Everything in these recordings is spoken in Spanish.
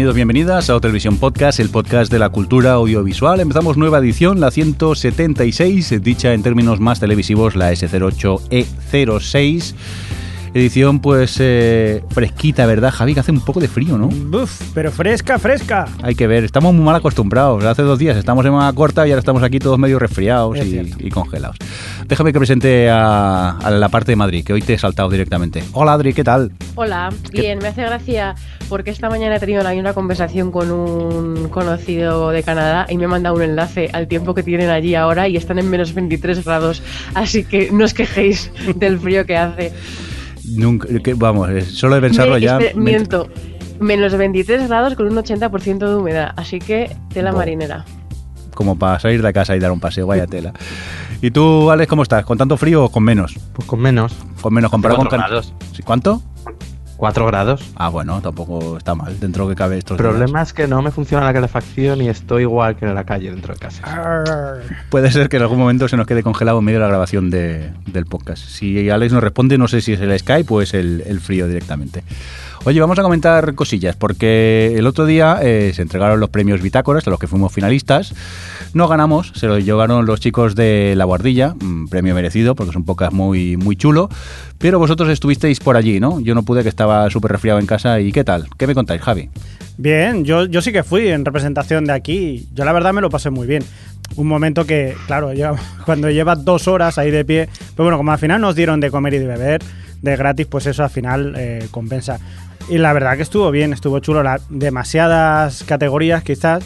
Bienvenidos, bienvenidas a Televisión Podcast, el podcast de la cultura audiovisual. Empezamos nueva edición, la 176, dicha en términos más televisivos, la S08E06. Edición pues eh, fresquita, ¿verdad, Javi? Que hace un poco de frío, ¿no? Buf, pero fresca, fresca. Hay que ver, estamos muy mal acostumbrados. Hace dos días estamos en manga corta y ahora estamos aquí todos medio resfriados Es y, y congelados. Déjame que presente a, a la parte de Madrid, que hoy te he saltado directamente. Hola Adri, ¿qué tal? Hola, ¿Qué- bien, me hace gracia porque esta mañana he tenido misma conversación con un conocido de Canadá y me ha mandado un enlace al tiempo que tienen allí ahora y están en menos 23 grados, así que no os quejéis del frío que hace. Nunca, que- vamos, eh, solo de pensarlo Me- ya... miento, menos 23 grados con un 80% de humedad, así que tela Bo. marinera. como para salir de casa y dar un paseo, vaya tela. ¿Y tú, Alex, cómo estás? ¿Con tanto frío o con menos? Pues con menos. Con menos comparado con Cuatro Can- grados. ¿Sí, ¿Cuánto? 4 grados. Ah, bueno, tampoco está mal, dentro que cabe estos El días. problema es que no me funciona la calefacción y estoy igual que en la calle dentro de casa. Arr. Puede ser que en algún momento se nos quede congelado en medio de la grabación de- del podcast. Si Alex nos responde, no sé si es el Skype o es el, el frío directamente. Oye, vamos a comentar cosillas, porque el otro día eh, se entregaron los premios Bitácoras, a los que fuimos finalistas. No ganamos, se lo llevaron los chicos de La Guardilla, un premio merecido, porque es un podcast muy, muy chulo. Pero vosotros estuvisteis por allí, ¿no? Yo no pude, que estaba súper resfriado en casa. ¿Y qué tal? ¿Qué me contáis, Javi? Bien, yo, yo sí que fui en representación de aquí. Yo la verdad me lo pasé muy bien. Un momento que, claro, cuando llevas dos horas ahí de pie, pero bueno, como al final nos dieron de comer y de beber de gratis, pues eso al final eh, compensa. Y la verdad que estuvo bien, estuvo chulo. La, demasiadas categorías quizás.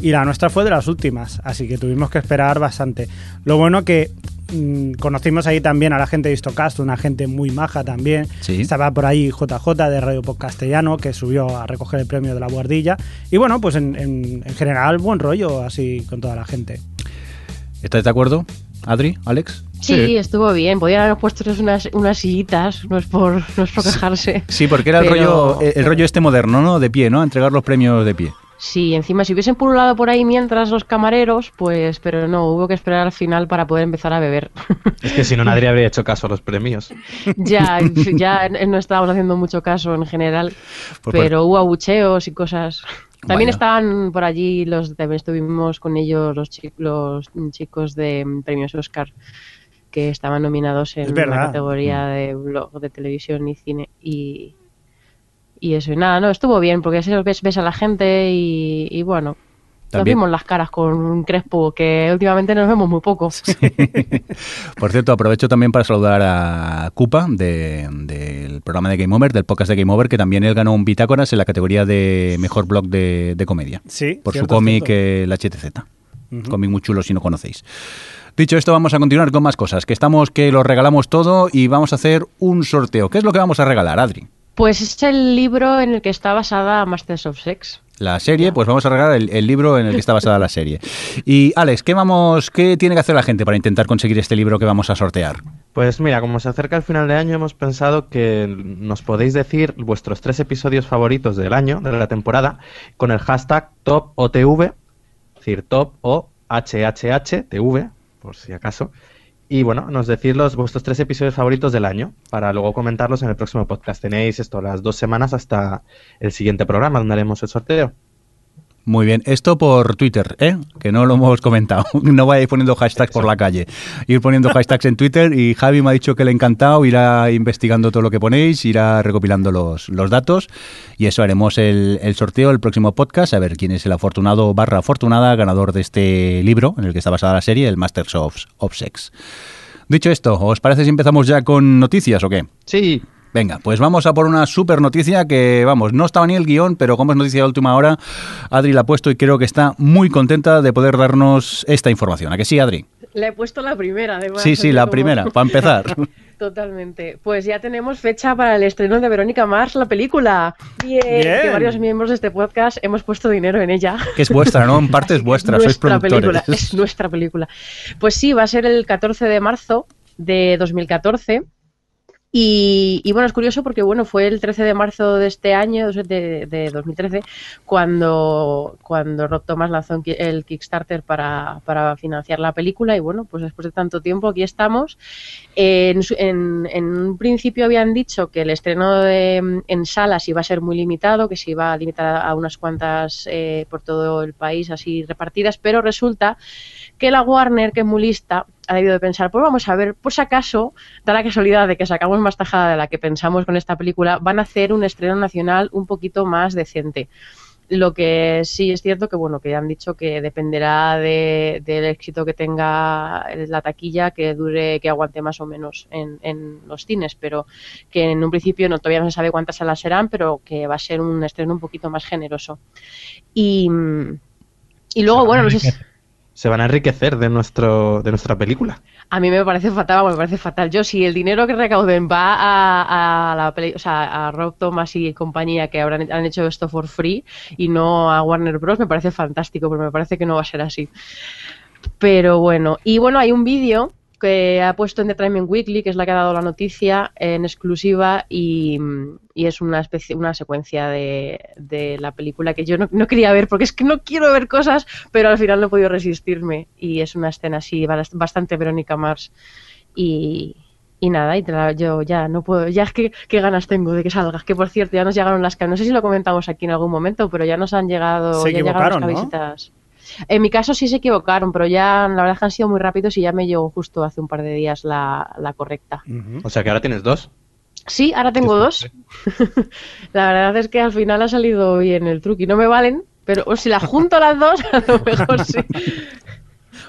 Y la nuestra fue de las últimas, así que tuvimos que esperar bastante. Lo bueno que mm, conocimos ahí también a la gente de Histocast, una gente muy maja también. Sí. Estaba por ahí JJ de Radio Pop Castellano, que subió a recoger el premio de la guardilla. Y bueno, pues en, en- en general, buen rollo así con toda la gente. ¿Estáis de acuerdo? Adri, Alex. Sí, estuvo bien, podían haber puesto unas, unas sillitas, no es por, no es por quejarse. Sí, porque era el rollo, el rollo este moderno, ¿no? De pie, ¿no? Entregar los premios de pie. Sí, encima si hubiesen pululado por ahí mientras los camareros, pues, pero no, hubo que esperar al final para poder empezar a beber. Es que si no, nadie habría hecho caso a los premios. ya, ya no estábamos haciendo mucho caso en general, Pues, pero hubo abucheos y cosas. También Vaya. estaban por allí los, también estuvimos con ellos los, chi- los chicos de mm, premios Oscar que estaban nominados en la categoría de blog de televisión y cine y y eso y nada, no, estuvo bien porque así ves, ves a la gente y, y bueno, nos vimos las caras con un Crespo que últimamente nos vemos muy poco. Por cierto, aprovecho también para saludar a Cupa de- del programa de Game Over, del podcast de Game Over, que también él ganó un Bitácoras en la categoría de mejor blog de, de comedia. Sí, Por su cómic, eh, el HTZ. Cómic muy chulo si no conocéis. Dicho esto, vamos a continuar con más cosas. Que estamos, que lo regalamos todo y vamos a hacer un sorteo. ¿Qué es lo que vamos a regalar, Adri? Pues es el libro en el que está basada Masters of Sex. La serie, pues vamos a regalar el, el libro en el que está basada la serie. Y Alex, ¿qué vamos, qué tiene que hacer la gente para intentar conseguir este libro que vamos a sortear? Pues mira, como se acerca el final de año, hemos pensado que nos podéis decir vuestros tres episodios favoritos del año, de la temporada, con el hashtag TopOTV, es decir, Top o HHHTV, por si acaso. Y bueno, nos decís los, vuestros tres episodios favoritos del año, para luego comentarlos en el próximo podcast. Tenéis esto las dos semanas hasta el siguiente programa, donde haremos el sorteo. Muy bien, esto por Twitter, ¿eh? que no lo hemos comentado. No vayáis poniendo hashtags por la calle. Ir poniendo hashtags en Twitter y Javi me ha dicho que le ha encantado, irá investigando todo lo que ponéis, irá recopilando los, los datos y eso haremos el, el sorteo, el próximo podcast, a ver quién es el afortunado barra afortunada ganador de este libro en el que está basada la serie, el Masters of, of Sex. Dicho esto, ¿os parece si empezamos ya con noticias o qué? Sí, Venga, pues vamos a por una super noticia que, vamos, no estaba ni el guion, pero como es noticia de última hora, Adri la ha puesto y creo que está muy contenta de poder darnos esta información. ¿A que sí, Adri? Le he puesto la primera, además. Sí, sí, la como- primera, para empezar. Totalmente. Pues ya tenemos fecha para el estreno de Verónica Mars, la película. Bien. Bien. Que varios miembros de este podcast hemos puesto dinero en ella. Que es vuestra, ¿no? En parte es vuestra, sois película, productores. es nuestra película. Pues sí, va a ser el 14 de marzo de 2014. Y, y bueno, es curioso porque bueno, fue el 13 de marzo de este año, de, de 2013, cuando, cuando Rob Thomas lanzó el Kickstarter para, para financiar la película. Y bueno, pues después de tanto tiempo aquí estamos. En, en- en un principio habían dicho que el estreno de- en salas iba a ser muy limitado, que se iba a limitar a unas cuantas eh, por todo el país así repartidas, pero resulta que la Warner, que es muy lista, ha debido de pensar, pues vamos a ver, por si acaso, da la casualidad de que sacamos más tajada de la que pensamos con esta película, van a hacer un estreno nacional un poquito más decente. Lo que sí es cierto que bueno, que han dicho que dependerá de- del éxito que tenga la taquilla, que dure, que aguante más o menos en, en los cines, pero que en un principio no todavía no se sabe cuántas salas serán, pero que va a ser un estreno un poquito más generoso. Y, y luego, bueno, no sé si- Se van a enriquecer de, nuestro, de nuestra película. a mí me parece fatal, me parece fatal. Yo, si el dinero que recauden va a, a la peli- o sea, a Rob Thomas y compañía que habrán han hecho esto for free y no a Warner Bros, me parece fantástico, pero me parece que no va a ser así. Pero bueno, y bueno, hay un vídeo que ha puesto en Entertainment Weekly, que es la que ha dado la noticia en exclusiva y, y es una especie, una secuencia de, de la película que yo no, no quería ver porque es que no quiero ver cosas, pero al final no he podido resistirme. Y es una escena así bast- bastante Verónica Mars. Y, y nada, y la- yo ya no puedo, ya es que qué ganas tengo de que salga, que por cierto ya nos llegaron las no sé si lo comentamos aquí en algún momento, pero ya nos han llegado, Se ya llegaron las ¿no? En mi caso sí se equivocaron, pero ya la verdad es que han sido muy rápidos y ya me llegó justo hace un par de días la, la correcta. Ujú. O sea que ahora tienes dos. Sí, ahora tengo dos. la verdad es que al final ha salido bien el truque y no me valen, pero o si las junto las dos, a lo mejor sí.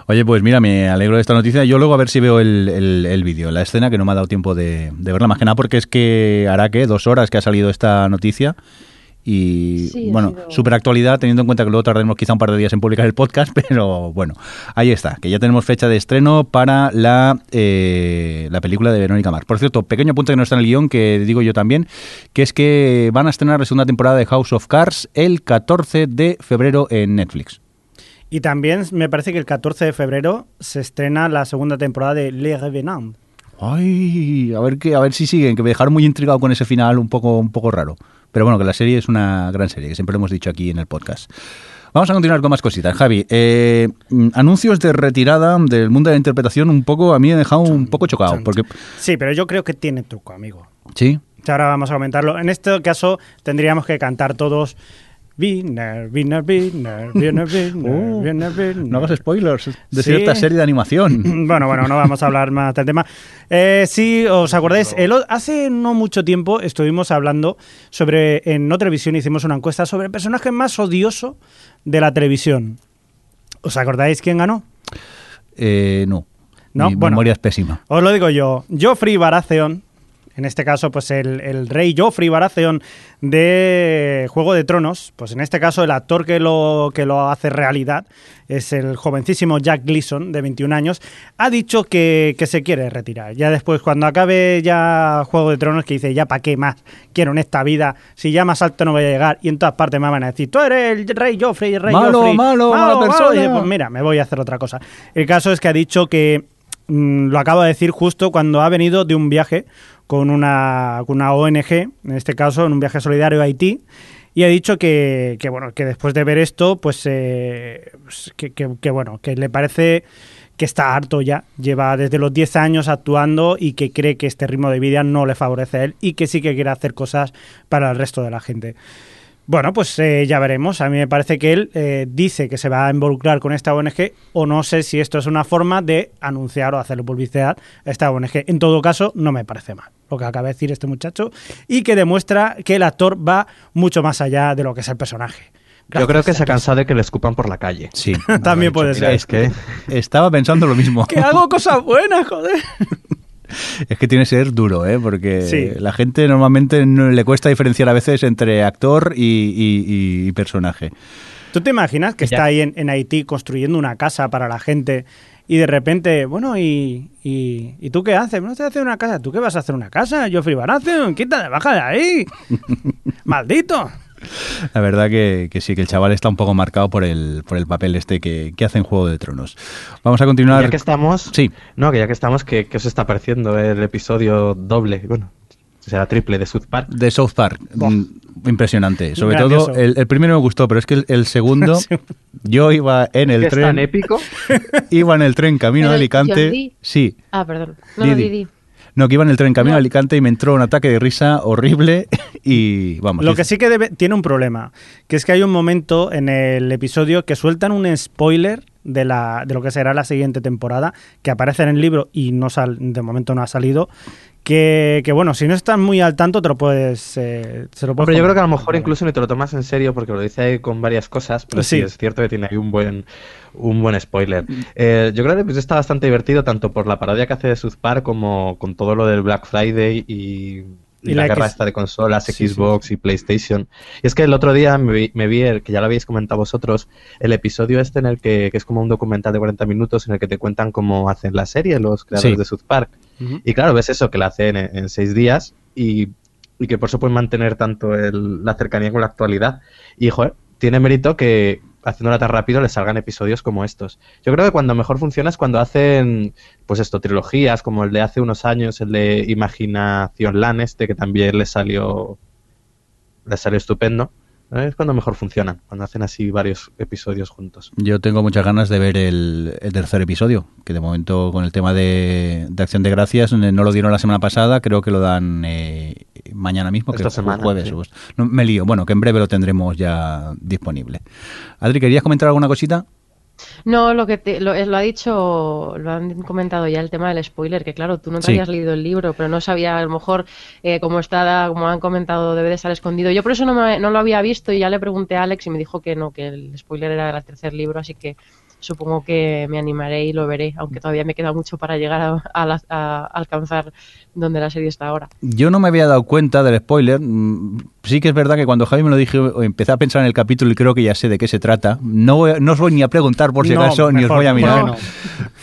Oye, pues mira, me alegro de esta noticia. Yo luego a ver si veo el, el- el vídeo, la escena, que no me ha dado tiempo de, de verla, más que nada porque es que hará que dos horas que ha salido esta noticia. Y Sí, bueno, sido- súper actualidad, teniendo en cuenta que luego tardaremos quizá un par de días en publicar el podcast, pero bueno, ahí está, que ya tenemos fecha de estreno para la, eh, la película de Verónica Mars. Por cierto, pequeño punto que no está en el guion, que digo yo también, que es que van a estrenar la segunda temporada de House of Cards el 14 de febrero en Netflix. Y también me parece que el 14 de febrero se estrena la segunda temporada de Le Revenant. Ay, a ver que, a ver si siguen, que me dejaron muy intrigado con ese final un poco, un poco raro. Pero bueno, que la serie es una gran serie, que siempre lo hemos dicho aquí en el podcast. Vamos a continuar con más cositas. Javi, eh, mm, anuncios de retirada del mundo de la interpretación un poco, a mí me han dejado un poco chocado. Porque, Sí, pero yo creo que tiene truco, amigo. sí, Ahora vamos a comentarlo. En este caso tendríamos que cantar todos Winner, winner, winner, winner, winner, winner, winner. no hagas spoilers de Sí. cierta serie de animación. Bueno, bueno, no vamos a hablar más del tema. Eh, sí, os acordáis, el hace no mucho tiempo estuvimos hablando sobre, en No Televisión hicimos una encuesta sobre el personaje más odioso de la televisión. ¿Os acordáis quién ganó? Eh, no, No, mi bueno. memoria es pésima. Os lo digo yo, Joffrey Baratheon, en este caso, pues el, el rey Joffrey Baratheon de Juego de Tronos, pues en este caso el actor que lo, que lo hace realidad es el jovencísimo Jack Gleason, de 21 años, ha dicho que, que se quiere retirar. Ya después, cuando acabe ya Juego de Tronos, que dice, ya para qué más quiero en esta vida, si ya más alto no voy a llegar, y en todas partes me van a decir, tú eres el rey Joffrey, el rey Malo, Joffrey. malo, mala persona". Y dice, pues mira, me voy a hacer otra cosa. El caso es que ha dicho que mm, lo acaba de decir justo cuando ha venido de un viaje con una, con una ONG, en este caso en un viaje solidario a Haití, y ha dicho que, que, bueno que después de ver esto, pues eh, pues, que, que- bueno que le parece que está harto ya, lleva desde los 10 años actuando y que cree que este ritmo de vida no le favorece a él y que sí que quiere hacer cosas para el resto de la gente. Bueno, pues eh, ya veremos. A mí me parece que él eh, dice que se va a involucrar con esta ONG o no sé si esto es una forma de anunciar o hacerle publicidad a esta ONG. En todo caso, no me parece mal lo que acaba de decir este muchacho y que demuestra que el actor va mucho más allá de lo que es el personaje. Yo creo que se ha cansado de que le escupan por la calle. Sí. También puede Mira, ser. es que Estaba pensando lo mismo. Que hago cosas buenas, joder. Es que tiene que ser duro, ¿eh? Porque Sí. la gente normalmente no le cuesta diferenciar a veces entre actor y, y- y personaje. ¿Tú te imaginas que Ya. está ahí en, en Haití construyendo una casa para la gente y de repente, bueno, ¿y, y, ¿y tú qué haces? No estoy haciendo una casa. ¿Tú qué vas a hacer una casa? Yo Baratheon, quítate, baja de ahí. ¡Maldito! La verdad que, que sí, que el chaval está un poco marcado por el, por el papel este que, que hace en Juego de Tronos. Vamos a continuar. Ya que estamos, Sí. no, que ya que estamos, que, que os está pareciendo el episodio doble, bueno, será triple de South Park. De South Park. Buah. Mm, Impresionante. Sobre Grandioso. todo, el, el primero me gustó, pero es que el, el segundo, yo iba en el es tan tren. épico. Iba en el tren camino a el Alicante. Jordi- Sí. Ah, perdón. No, Di, no, di. di, di. No, que iba en el tren camino No. a Alicante y me entró un ataque de risa horrible y vamos. Lo que sí que debe- tiene un problema, que es que hay un momento en el episodio que sueltan un spoiler de, la, de lo que será la siguiente temporada, que aparece en el libro y no sal, de momento no ha salido, que, que, bueno, si no estás muy al tanto te lo puedes... eh, se lo puedes Pero yo creo que a lo mejor incluso ni te lo tomas en serio porque lo dice ahí con varias cosas, pero sí, Sí. es cierto que tiene ahí un buen, un buen spoiler. Eh, yo creo que está bastante divertido tanto por la parodia que hace de South Park como con todo lo del Black Friday y, y Y la, la guerra X- esta de consolas, Sí, sí, Xbox y PlayStation. Y es que el otro día me vi, me vi el, que ya lo habéis comentado vosotros, el episodio este en el que, que es como un documental de 40 minutos en el que te cuentan cómo hacen la serie los creadores de South Park. Y claro, ves eso, que la hacen en, seis días y, y que por eso pueden mantener tanto el- la cercanía con la actualidad. Y, joder, tiene mérito que haciéndola tan rápido les salgan episodios como estos. Yo creo que cuando mejor funciona es cuando hacen, pues esto, trilogías, como el de hace unos años, el de Imaginación Lan, este, que también les salió, les salió estupendo. ¿No? Es cuando mejor funcionan, cuando hacen así varios episodios juntos. Yo tengo muchas ganas de ver el, el tercer episodio, que de momento con el tema de, de Acción de Gracias eh, no lo dieron la semana pasada, creo que lo dan eh, mañana mismo, que Esta es semana, jueves. sí. No, me lío, bueno, que en breve lo tendremos ya disponible. Adri, ¿querías comentar alguna cosita? No, lo que te, lo, es- lo ha dicho, lo han comentado ya el tema del spoiler, que claro, tú no te Sí. habías leído el libro, pero no sabía a lo mejor eh, cómo está, como han comentado, debe de estar escondido. Yo por eso no, me- no lo había visto y ya le pregunté a Alex y me dijo que no, que el spoiler era del tercer libro, así que supongo que me animaré y lo veré, aunque todavía me queda mucho para llegar a, a la- a alcanzar donde la serie está ahora. Yo no me había dado cuenta del spoiler. Sí que es verdad que cuando Javi me lo dijo, empecé a pensar en el capítulo y creo que ya sé de qué se trata. No, voy no os voy ni a preguntar por si No, acaso, ni os voy a mirar. no.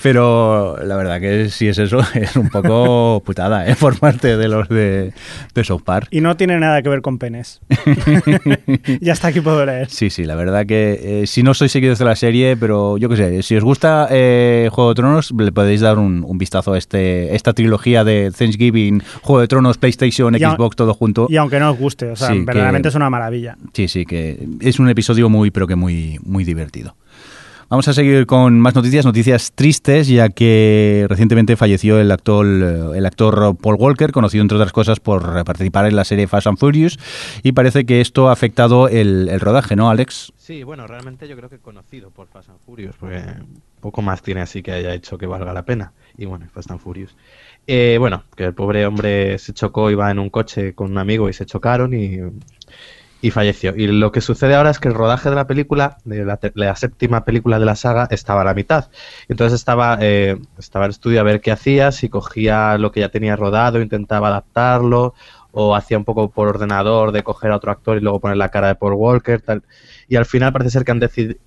Pero la verdad que si es eso, es un poco putada, ¿eh? Por parte de los de, de South Park. Y no tiene nada que ver con penes. ya está aquí puedo leer. Sí, sí, la verdad que eh, si no sois seguidores de la serie, pero yo qué sé, si os gusta eh, Juego de Tronos, le podéis dar un, un vistazo a este, esta trilogía de Thanksgiving, Juego de Tronos, PlayStation, Y Xbox, todo junto. Y aunque no os guste, o sea, Sí, verdaderamente que- es una maravilla. Sí, sí, que es un episodio muy, pero que muy, muy divertido. Vamos a seguir con más noticias, noticias tristes, ya que recientemente falleció el actor, eh, el actor Paul Walker, conocido entre otras cosas por participar en la serie Fast and Furious, y parece que esto ha afectado el, el rodaje, ¿no, Alex? Sí, bueno, realmente yo creo que conocido por Fast and Furious, porque poco más tiene así que haya hecho que valga la pena. Y bueno, Fast and Furious. Eh, bueno, que el pobre hombre se chocó, iba en un coche con un amigo y se chocaron y, y falleció. Y lo que sucede ahora es que el rodaje de la película, de la, te- la séptima película de la saga, estaba a la mitad. Entonces estaba, eh, estaba el estudio a ver qué hacía, si cogía lo que ya tenía rodado, intentaba adaptarlo, o hacía un poco por ordenador de coger a otro actor y luego poner la cara de Paul Walker, tal. Y al final parece ser que han,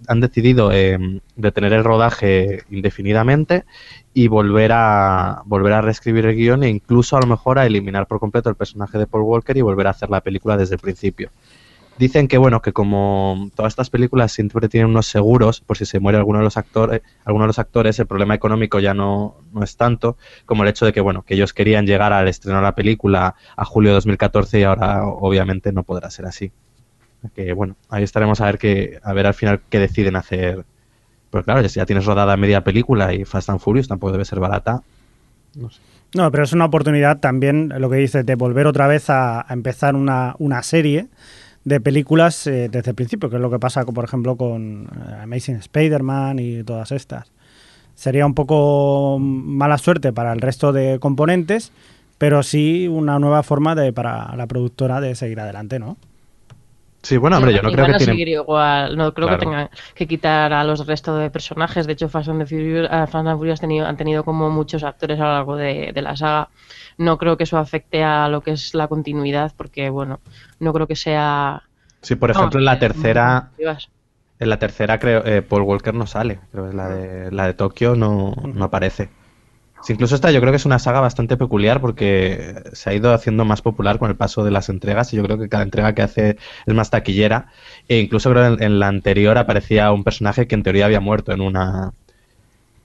han decidido eh, detener el rodaje indefinidamente y volver a volver a reescribir el guion e incluso a lo mejor a eliminar por completo el personaje de Paul Walker y volver a hacer la película desde el principio. Dicen que bueno, que como todas estas películas siempre tienen unos seguros por si se muere alguno de los actores, alguno de los actores, el problema económico ya no, no es tanto como el hecho de que bueno, que ellos querían llegar al estreno de la película a julio de 2014 y ahora obviamente no podrá ser así. Que bueno, ahí estaremos a ver que a ver al final qué deciden hacer. Pero claro, si ya tienes rodada media película y Fast and Furious tampoco debe ser barata. No sé. No, pero es una oportunidad también, lo que dices, de volver otra vez a, empezar una, una serie de películas eh, desde el principio, que es lo que pasa, por ejemplo, con eh, Amazing Spider-Man y todas estas. Sería un poco mala suerte para el resto de componentes, pero sí una nueva forma de para la productora de seguir adelante, ¿no? Sí, bueno, hombre, yo no creo que a tienen... seguir igual, no creo Claro. que tengan que quitar a los restos de personajes. De hecho, Fast and the Furious, eh, Fast and Furious tenido- han tenido como muchos actores a lo largo de, de la saga. No creo que eso afecte a lo que es la continuidad, porque bueno, no creo que sea. Sí, por ejemplo, en la eh, tercera, En la tercera, creo, eh, Paul Walker no sale. Creo que la de, la de Tokio no, no aparece. Sí, incluso esta yo creo que es una saga bastante peculiar porque se ha ido haciendo más popular con el paso de las entregas y yo creo que cada entrega que hace es más taquillera. E incluso creo que en, en la anterior aparecía un personaje que en teoría había muerto en una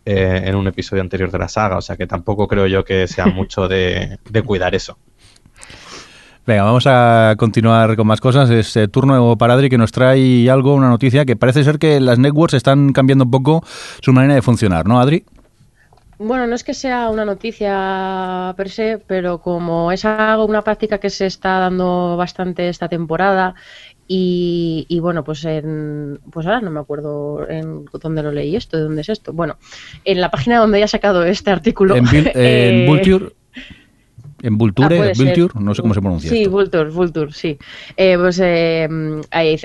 eh, en un episodio anterior de la saga. O sea que tampoco creo yo que sea mucho de, de cuidar eso. Venga, vamos a continuar con más cosas. Es eh, turno para Adri que nos trae algo, una noticia que parece ser que las networks están cambiando un poco su manera de funcionar, ¿no, Adri? Bueno, no es que sea una noticia per se, pero como es algo, una práctica que se está dando bastante esta temporada y, y bueno, pues en, pues ahora no me acuerdo en dónde lo leí esto, de dónde es esto. Bueno, en la página donde haya sacado este artículo. En, en eh, Vulture, en Vulture, Ah. Vulture, no sé cómo se pronuncia Sí, esto. Vulture, Vulture, sí. Eh, pues eh,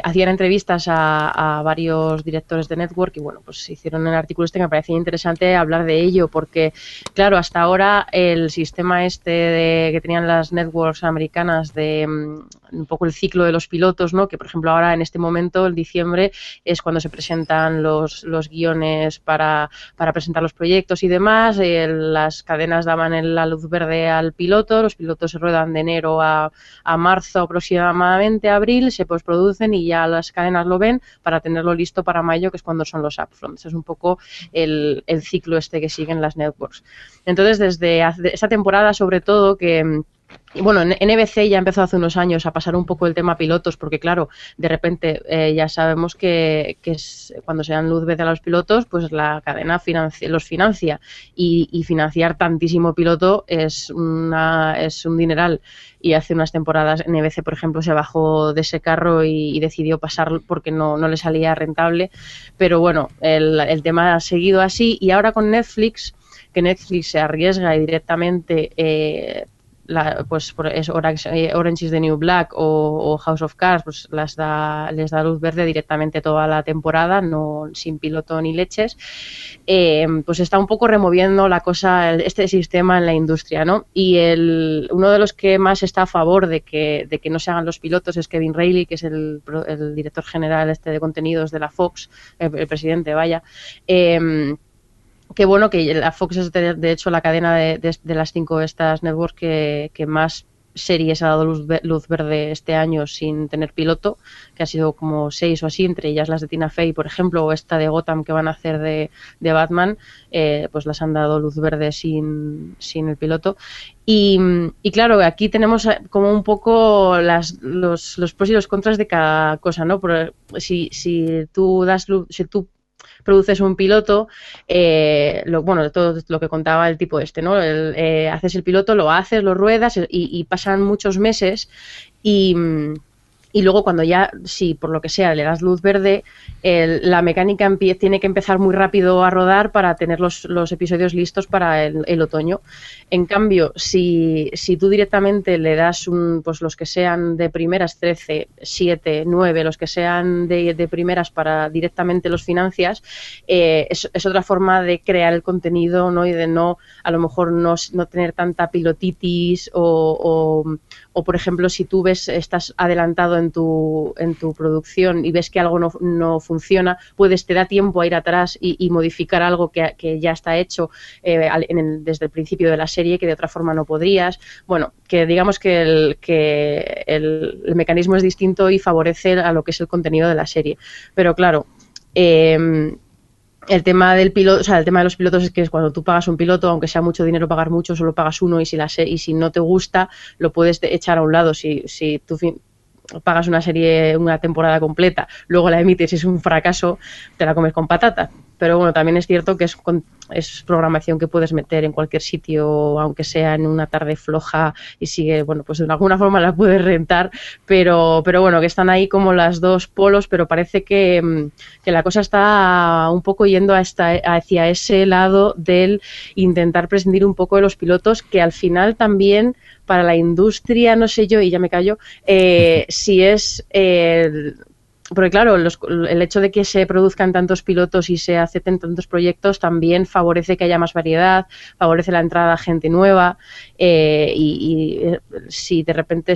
hacían entrevistas a, a varios directores de network y bueno, pues hicieron el artículo este que me parecía interesante hablar de ello porque, claro, hasta ahora el sistema este de, que tenían las networks americanas de mm, un poco el ciclo de los pilotos, ¿no? Que por ejemplo ahora en este momento, el diciembre, es cuando se presentan los, los guiones para, para presentar los proyectos y demás. eh, las cadenas daban el- la luz verde al piloto, los pilotos se ruedan de enero a, marzo aproximadamente, abril, se postproducen y ya las cadenas lo ven para tenerlo listo para mayo, que es cuando son los upfronts. Es un poco el, el ciclo este que siguen las networks. Entonces, desde esta temporada, sobre todo, que y bueno, en NBC ya empezó hace unos años a pasar un poco el tema pilotos, porque claro, de repente eh, ya sabemos que, es, cuando se dan luz verde a los pilotos, pues la cadena los financia y, financiar tantísimo piloto es, una, es un dineral. Y hace unas temporadas NBC, por ejemplo, se bajó de ese carro y, decidió pasar porque no, le salía rentable. Pero bueno, el, el tema ha seguido así y ahora con Netflix, que Netflix se arriesga y directamente... Eh, la, pues por- es Orange, eh, Orange is the New Black o, o House of Cards, pues las da, les da luz verde directamente toda la temporada, no sin piloto ni leches. Eh, pues está un poco removiendo la cosa, este sistema en la industria, ¿no? Y el, uno de los que más está a favor de que, de que no se hagan los pilotos es Kevin Reilly, que es el, el director general este de contenidos de la Fox, el, el presidente, vaya. Em, Qué bueno que la Fox es de, hecho la cadena de, las cinco estas networks que, más series ha dado luz, luz verde este año sin tener piloto, que ha sido como seis o así, entre ellas las de Tina Fey, por ejemplo, o esta de Gotham que van a hacer de, de Batman, eh, pues las han dado luz verde sin, sin el piloto. Y, claro, aquí tenemos eh, como un poco los, los pros y los contras de cada cosa, ¿no? Por- si, si tú das luz, si tú produces un piloto, eh, lo, bueno, todo lo que contaba el tipo este, ¿no? El, eh, haces el piloto, lo haces, lo ruedas y, y pasan muchos meses y, mm, y luego cuando ya, si por lo que sea le das luz verde, el- la mecánica tiene que empezar muy rápido a rodar para tener los, los episodios listos para el, otoño. En cambio, si, si tú directamente le das un, pues los que sean de primeras 13, 7, 9, los que sean de, de primeras para directamente los financias, eh, es, es otra forma de crear el contenido ¿no? y de no, a lo mejor no, no tener tanta pilotitis o, o, o, por ejemplo, si tú ves, estás adelantado en tu, en tu producción y ves que algo no, no funciona, puedes, te da tiempo a ir atrás y, modificar algo que, que, ya está hecho eh, desde el principio de la serie que de otra forma no podrías. Bueno, que digamos que el, que el, mecanismo es distinto y favorece a lo que es el contenido de la serie. Pero claro, eh, el tema del piloto, o sea, el tema de los pilotos es que es cuando tú pagas un piloto, aunque sea mucho dinero pagar mucho, solo pagas uno y si la y si no te gusta, lo puedes echar a un lado. Si, si tú pagas una serie, una temporada completa, luego la emites y es un fracaso, te la comes con patata. Pero bueno, también es cierto que es, es programación que puedes meter en cualquier sitio, aunque sea en una tarde floja y sigue, bueno, pues de alguna forma la puedes rentar, pero, pero bueno, que están ahí como las dos polos, pero parece que, que la cosa está un poco yendo a esta, hacia ese lado del intentar prescindir un poco de los pilotos, que al final también para la industria, no sé yo, y ya me callo, eh, si es... Eh, porque claro, los, el hecho de que se produzcan tantos pilotos y se acepten tantos proyectos también favorece que haya más variedad, favorece la entrada de gente nueva eh, y, y, si de repente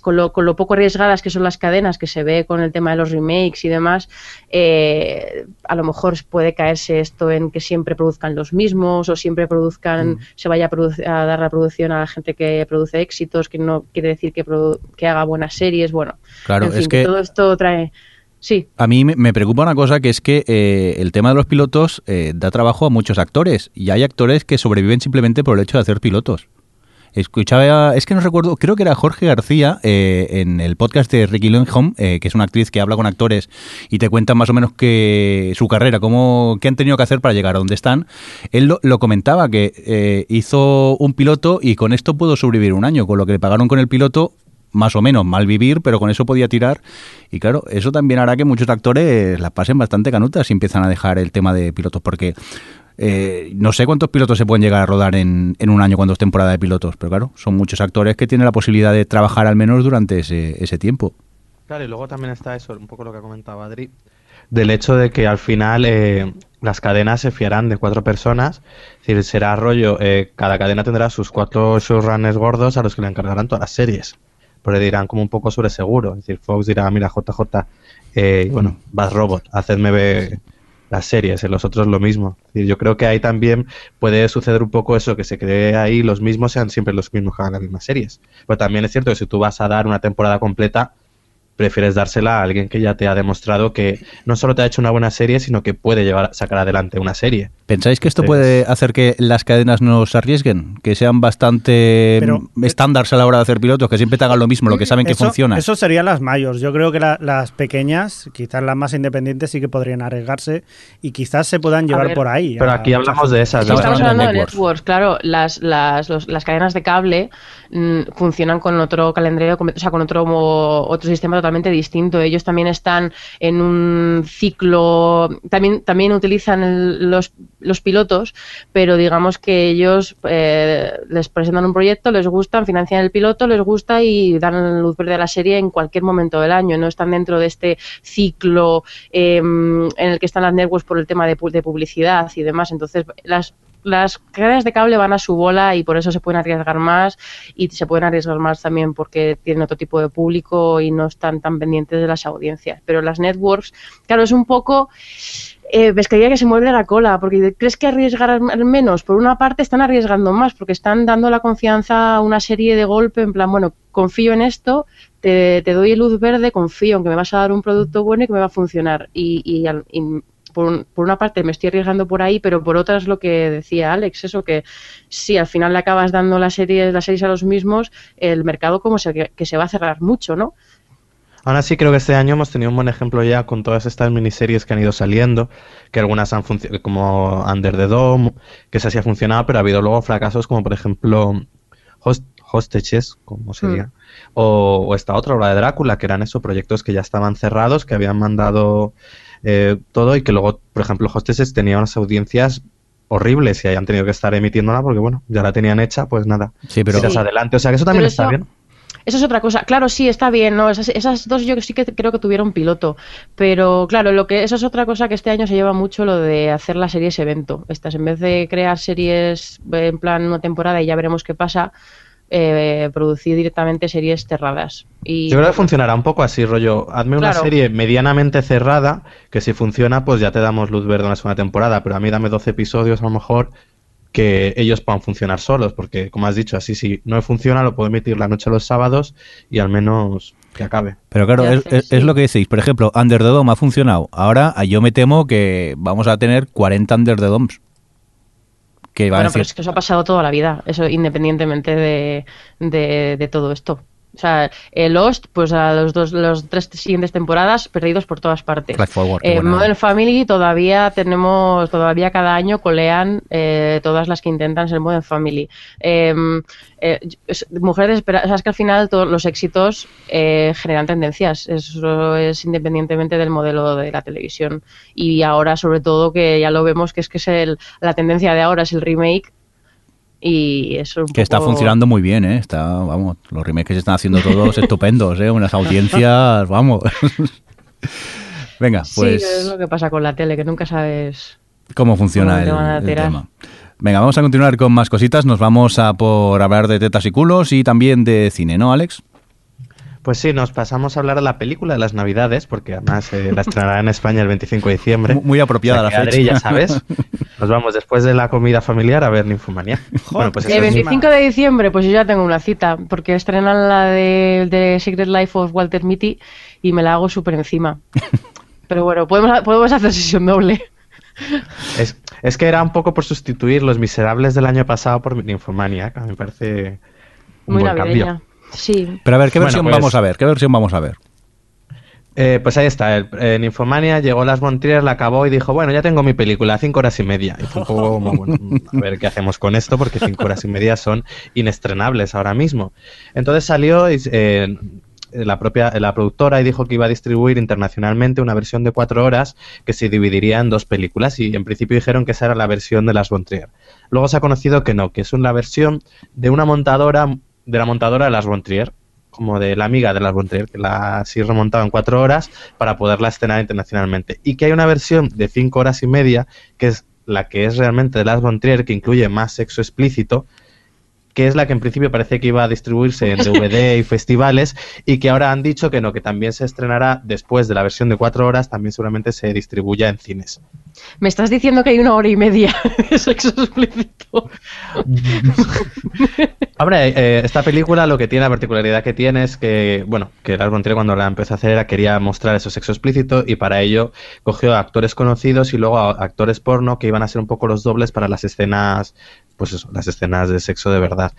con lo, con lo poco arriesgadas que son las cadenas, que se ve con el tema de los remakes y demás, eh, a lo mejor puede caerse esto en que siempre produzcan los mismos o siempre produzcan, se vaya a, a dar la producción a la gente que produce éxitos, que no quiere decir que, que haga buenas series. Bueno, Claro, en fin, es que todo esto trae. Sí, a mí me- me preocupa una cosa que es que eh, el tema de los pilotos eh, da trabajo a muchos actores y hay actores que sobreviven simplemente por el hecho de hacer pilotos. Escuchaba, es que no recuerdo, creo que era Jorge García eh, en el podcast de Ricky Lindholm, eh, que es una actriz que habla con actores y te cuenta más o menos que su carrera, cómo, qué han tenido que hacer para llegar a donde están. Él lo, comentaba que eh, hizo un piloto y con esto pudo sobrevivir un año, con lo que le pagaron con el piloto más o menos mal vivir, pero con eso podía tirar. Y claro, eso también hará que muchos actores las pasen bastante canutas y empiezan a dejar el tema de pilotos, porque eh, no sé cuántos pilotos se pueden llegar a rodar en, en un año cuando es temporada de pilotos, pero claro, son muchos actores que tienen la posibilidad de trabajar al menos durante ese, ese tiempo. Claro, y luego también está eso, un poco lo que ha comentado Adri, del hecho de que al final eh, las cadenas se fiarán de cuatro personas, es decir, será rollo, eh, cada cadena tendrá sus cuatro showrunners gordos a los que le encargarán todas las series, porque dirán como un poco sobre seguro, es decir, Fox dirá, mira, JJ, eh, bueno, Bad Robot, hacedme ver las series, en los otros lo mismo. Yo creo que ahí también puede suceder un poco eso, que se cree ahí los mismos sean siempre los mismos que hagan las mismas series. Pero también es cierto que si tú vas a dar una temporada completa, prefieres dársela a alguien que ya te ha demostrado que no solo te ha hecho una buena serie, sino que puede llevar sacar adelante una serie. ¿Pensáis que esto Sí. puede hacer que las cadenas no se arriesguen? Que sean bastante Pero- mm, estándares a la hora de hacer pilotos, que siempre te hagan lo mismo, lo que saben que eso, funciona. Eso serían las mayores. Yo creo que la- las pequeñas, quizás las más independientes, sí que podrían arriesgarse y quizás se puedan llevar ver. por ahí. Pero aquí hablamos de esas. Estamos estamos hablando de networks. networks, claro, las, las, los- las cadenas de cable mm, funcionan con otro calendario, o sea, con otro, otro sistema totalmente distinto. Ellos también están en un ciclo, también, también utilizan el- los, los pilotos, pero digamos que ellos eh, les presentan un proyecto, les gustan, financian el piloto, les gusta y dan luz verde a la serie en cualquier momento del año. No están dentro de este ciclo eh, en el que están las networks por el tema de, de publicidad y demás. Entonces, las las cadenas de cable van a su bola y por eso se pueden arriesgar más y se pueden arriesgar más también porque tienen otro tipo de público y no están tan pendientes de las audiencias. Pero las networks, claro, es un poco eh, pescaría que se muerde la cola, porque crees que arriesgarán menos. Por una parte están arriesgando más, porque están dando la confianza a una serie de golpe, en plan, bueno, confío en esto, te, te doy luz verde, confío en que me vas a dar un producto bueno y que me va a funcionar. Y, y y por, un- por una parte me estoy arriesgando por ahí, pero por otra es lo que decía Alex, eso que si al final le acabas dando las series, las series a los mismos, el mercado como se, que, que se va a cerrar mucho, ¿no? Aún así, creo que este año hemos tenido un buen ejemplo ya con todas estas miniseries que han ido saliendo, que algunas han funcionado, como Under the Dome, que esa sí ha funcionado, pero ha habido luego fracasos como, por ejemplo, Host Hostages, como sería, o, o esta otra obra de Drácula, que eran esos proyectos que ya estaban cerrados, que habían mandado eh, todo y que luego, por ejemplo, Hostages tenía unas audiencias horribles y hayan tenido que estar emitiéndola porque, bueno, ya la tenían hecha, pues nada, Sí, pero tiras Sí. adelante. O sea, que eso también Pero está eso- bien. Eso es otra cosa. Claro, sí, está bien, ¿no? Esas, esas dos yo sí que creo que tuvieron piloto. Pero claro, lo que eso es otra cosa que este año se lleva mucho lo de hacer las series evento. Estas, en vez de crear series en plan una temporada y ya veremos qué pasa, eh, producir directamente series cerradas. Y Yo creo que funcionará un poco así, rollo. Hazme una Claro. serie medianamente cerrada, que si funciona, pues ya te damos luz verde en la segunda temporada. Pero a mí dame 12 episodios a lo mejor que ellos puedan funcionar solos, porque como has dicho, así si no funciona, lo puedo emitir la noche a los sábados y al menos que acabe. Pero claro, es, es- lo que decís. Por ejemplo, Under the Dome ha funcionado. Ahora yo me temo que vamos a tener 40 Under the Domes. Que bueno, a pero es que eso ha pasado toda la vida, eso independientemente de, de, de todo esto. O sea, eh, Lost, pues a los dos, los tres siguientes temporadas perdidos por todas partes. Forward, Eh. Modern Family todavía tenemos, todavía cada año colean eh, todas las que intentan ser Modern Family. Eh, eh, es- mujeres o sea, es que al final todos los éxitos eh, generan tendencias. Eso es independientemente del modelo de la televisión. Y ahora, sobre todo, que ya lo vemos que es que es el, la tendencia de ahora es el remake. Y eso un que está funcionando muy bien, ¿eh? Está, vamos, los remakes que se están haciendo todos estupendos, ¿eh? Unas audiencias, vamos. Venga, Sí, pues, es lo que pasa con la tele, que nunca sabes. ¿cómo funciona cómo el, el tema? Venga, vamos a continuar con más cositas. Nos vamos a por hablar de tetas y culos y también de cine, ¿no, Alex? Pues sí, nos pasamos a hablar de la película de las Navidades, porque además eh, la estrenará en España el 25 de diciembre. Muy apropiada O sea la fecha. Adri, ya sabes, nos vamos después de la comida familiar a ver Ninfomanía. Bueno, pues El eso es- 25 de diciembre, pues yo ya tengo una cita, porque estrenan la de, de Secret Life of Walter Mitty y me la hago súper encima. Pero bueno, podemos, podemos hacer sesión doble. Es, es que era un poco por sustituir Los Miserables del año pasado por Ninfomania, que a mí me parece un Muy buen navideña. cambio. Sí. Pero a ver, ¿qué Bueno, versión pues- vamos a ver? ¿Qué versión vamos a ver? Eh, pues ahí está, el, en Infomania llegó Las Montrier, la acabó y dijo, bueno, ya tengo mi película, cinco horas y media. Y fue un poco como, bueno, a ver qué hacemos con esto, porque cinco horas y media son inestrenables ahora mismo. Entonces salió y, eh, la propia la productora y dijo que iba a distribuir internacionalmente una versión de cuatro horas que se dividiría en dos películas y en principio dijeron que esa era la versión de Las Montrier. Luego se ha conocido que no, que es una versión de una montadora, de la montadora de Las Montrier, como de la amiga de Las Bontrier, que la así remontado en cuatro horas para poderla estrenar internacionalmente. Y que hay una versión de cinco horas y media, que es la que es realmente de Las Bontrier, que incluye más sexo explícito, que es la que en principio parece que iba a distribuirse en DVD y festivales, y que ahora han dicho que no, que también se estrenará después de la versión de cuatro horas, también seguramente se distribuya en cines. Me estás diciendo que hay una hora y media de sexo explícito. Hombre, eh, esta película lo que tiene, la particularidad que tiene es que, bueno, que Lars von cuando la empezó a hacer era quería mostrar eso sexo explícito y para ello cogió a actores conocidos y luego a actores porno que iban a ser un poco los dobles para las escenas, pues eso, las escenas de sexo de verdad.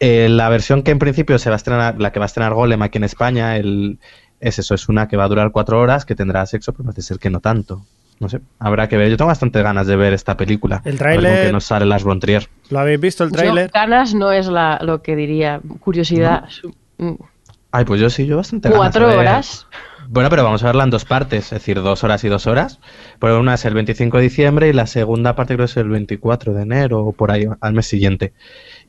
Eh, la versión que en principio se va a estrenar, la que va a estrenar Golem aquí en España, el, es eso, es una que va a durar cuatro horas, que tendrá sexo, pero parece ser que no tanto. No sé, habrá que ver. Yo tengo bastante ganas de ver esta película. El tráiler- qué nos sale Lars von Trier. ¿Lo habéis visto el tráiler? ganas no es la, lo que diría. Curiosidad. Mm, Ay, pues yo sí, yo bastante ganas. Cuatro horas. Bueno, pero vamos a verla en dos partes, es decir, dos horas y dos horas. Pero una es el 25 de diciembre y la segunda parte creo que es el 24 de enero o por ahí, al mes siguiente.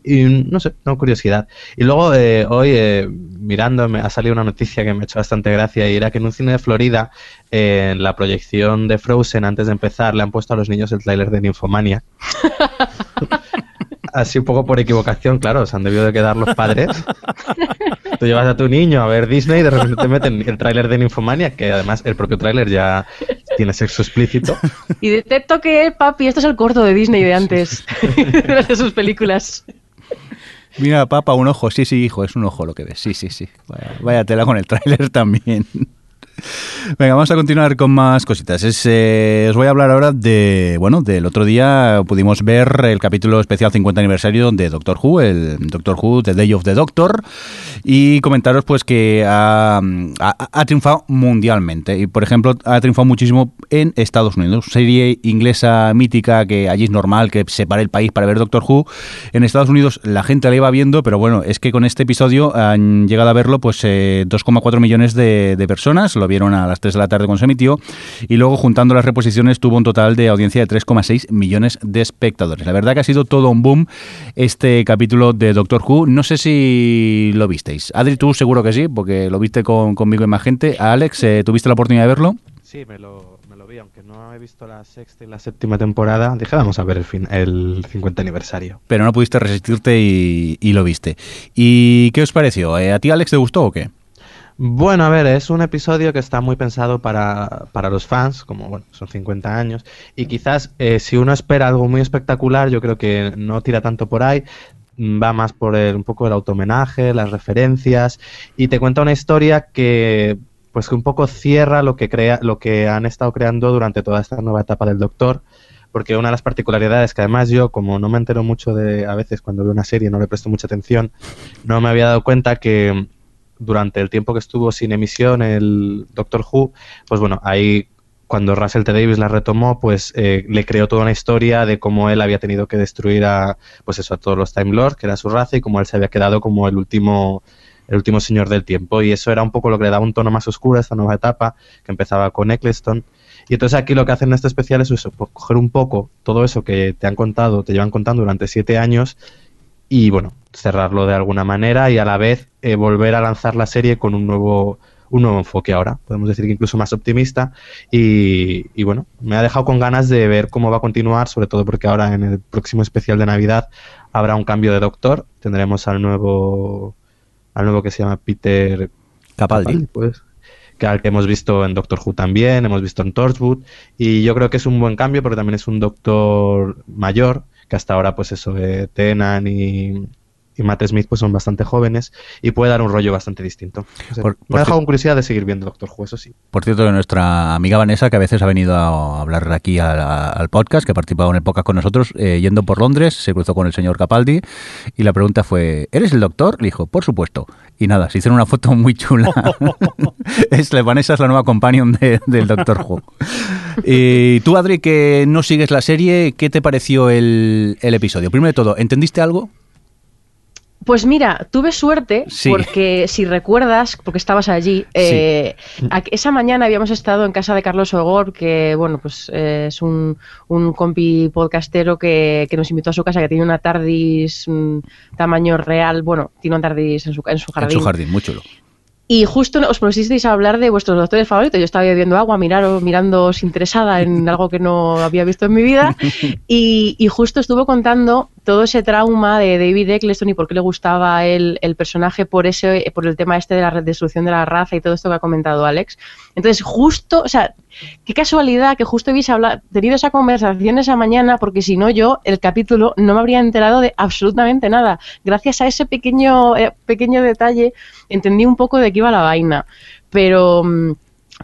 Y no sé, tengo curiosidad. Y luego eh, hoy, eh, mirando, me ha salido una noticia que me ha hecho bastante gracia y era que en un cine de Florida, eh, en la proyección de Frozen, antes de empezar, le han puesto a los niños el tráiler de Ninfomania. Así un poco por equivocación, claro, se han debido de quedar los padres. Tú llevas a tu niño a ver Disney y de repente te meten el tráiler de Ninfomania, que además el propio tráiler ya tiene sexo explícito. Y detecto que, papi, esto es el corto de Disney de antes. de sus películas. Mira, papa, un ojo. Sí, sí, hijo, es un ojo lo que ves. Sí, sí, sí. Vaya, vaya tela con el tráiler también. Venga, vamos a continuar con más cositas. Es, eh, os voy a hablar ahora de, bueno, del otro día pudimos ver el capítulo especial 50 aniversario de Doctor Who, el Doctor Who, The Day of the Doctor, y comentaros pues que ha, triunfado mundialmente. Y por ejemplo, ha triunfado muchísimo en Estados Unidos. Serie inglesa mítica que allí es normal que se pare el país para ver Doctor Who. En Estados Unidos la gente la iba viendo, pero bueno, es que con este episodio han llegado a verlo pues eh, 2,4 millones de, personas. Vieron a las 3 de la tarde cuando se emitió. Y luego juntando las reposiciones tuvo un total de audiencia de 3,6 millones de espectadores. La verdad que ha sido todo un boom este capítulo de Doctor Who. No sé si lo visteis. Adri, tú seguro que sí, porque lo viste con, conmigo y más gente. A Alex, eh, ¿tuviste la oportunidad de verlo? Sí, me lo, me lo vi, aunque no he visto la sexta y la séptima temporada. Dije, vamos a ver el, fin, el 50 aniversario. Pero no pudiste resistirte y, y lo viste. ¿Y qué os pareció? Eh, ¿A ti, Alex, te gustó o qué? Bueno, a ver, es un episodio que está muy pensado para, para los fans, como bueno, son 50 años, y quizás eh, si uno espera algo muy espectacular, yo creo que no tira tanto por ahí, mm, va más por el- un poco el automenaje, las referencias, y te cuenta una historia que pues que un poco cierra lo que crea, lo que han estado creando durante toda esta nueva etapa del Doctor, porque una de las particularidades que además yo, como no me entero mucho de, a veces cuando veo una serie no le presto mucha atención, no me había dado cuenta que durante el tiempo que estuvo sin emisión el Doctor Who, pues bueno, ahí cuando Russell T. Davis la retomó, pues eh, le creó toda una historia de cómo él había tenido que destruir a, pues eso, a todos los Time Lords, que era su raza, y cómo él se había quedado como el último, el último señor del tiempo. Y eso era un poco lo que le daba un tono más oscuro a esta nueva etapa, que empezaba con Eccleston. Y entonces aquí lo que hacen en este especial es eso, coger un poco todo eso que te han contado, te llevan contando durante siete años, y bueno, cerrarlo de alguna manera y a la vez eh, volver a lanzar la serie con un nuevo un nuevo enfoque ahora, podemos decir que incluso más optimista. Y, y bueno, me ha dejado con ganas de ver cómo va a continuar, sobre todo porque ahora en el próximo especial de Navidad habrá un cambio de doctor, tendremos al nuevo al nuevo que se llama Peter Capaldi. pues, que al que hemos visto en Doctor Who también, hemos visto en Torchwood, y yo creo que es un buen cambio porque también es un doctor mayor, que hasta ahora pues eso de Tenan y, y Matt Smith pues son bastante jóvenes y puede dar un rollo bastante distinto. O sea, Por- me por ha dejado con curiosidad de seguir viendo Doctor Who, eso sí. Por cierto, de nuestra amiga Vanessa, que a veces ha venido a hablar aquí al podcast, que ha participado en el podcast con nosotros, eh, yendo por Londres, se cruzó con el señor Capaldi y la pregunta fue, ¿eres el doctor? Le dijo, por supuesto. Y nada, se hicieron una foto muy chula. es, la- Vanessa es la nueva companion de- del Doctor Who. Y tú, Adri, que no sigues la serie, ¿qué te pareció el, el episodio? Primero de todo, ¿entendiste algo? Pues mira, tuve suerte Sí. porque si recuerdas, porque estabas allí, eh, esa mañana habíamos estado en casa de Carlos Ogor, que bueno, pues eh, es un, un compi podcastero que, que nos invitó a su casa, que tiene una TARDIS mm, tamaño real, bueno, tiene una TARDIS en su, en su En jardín. su jardín, muy chulo. Y justo os pusisteis a hablar de vuestros doctores favoritos. Yo estaba bebiendo agua, miraros, mirándoos interesada en algo que no había visto en mi vida. Y, y justo estuvo contando todo ese trauma de David Eccleston y por qué le gustaba él el personaje por ese, por el tema este de la destrucción de la raza y todo esto que ha comentado Alex. Entonces, justo, o sea, qué casualidad que justo hubiese habla- tenido esa conversación esa mañana, porque si no yo, el capítulo, no me habría enterado de absolutamente nada. Gracias a ese pequeño, eh, pequeño detalle, entendí un poco de qué iba la vaina. Pero.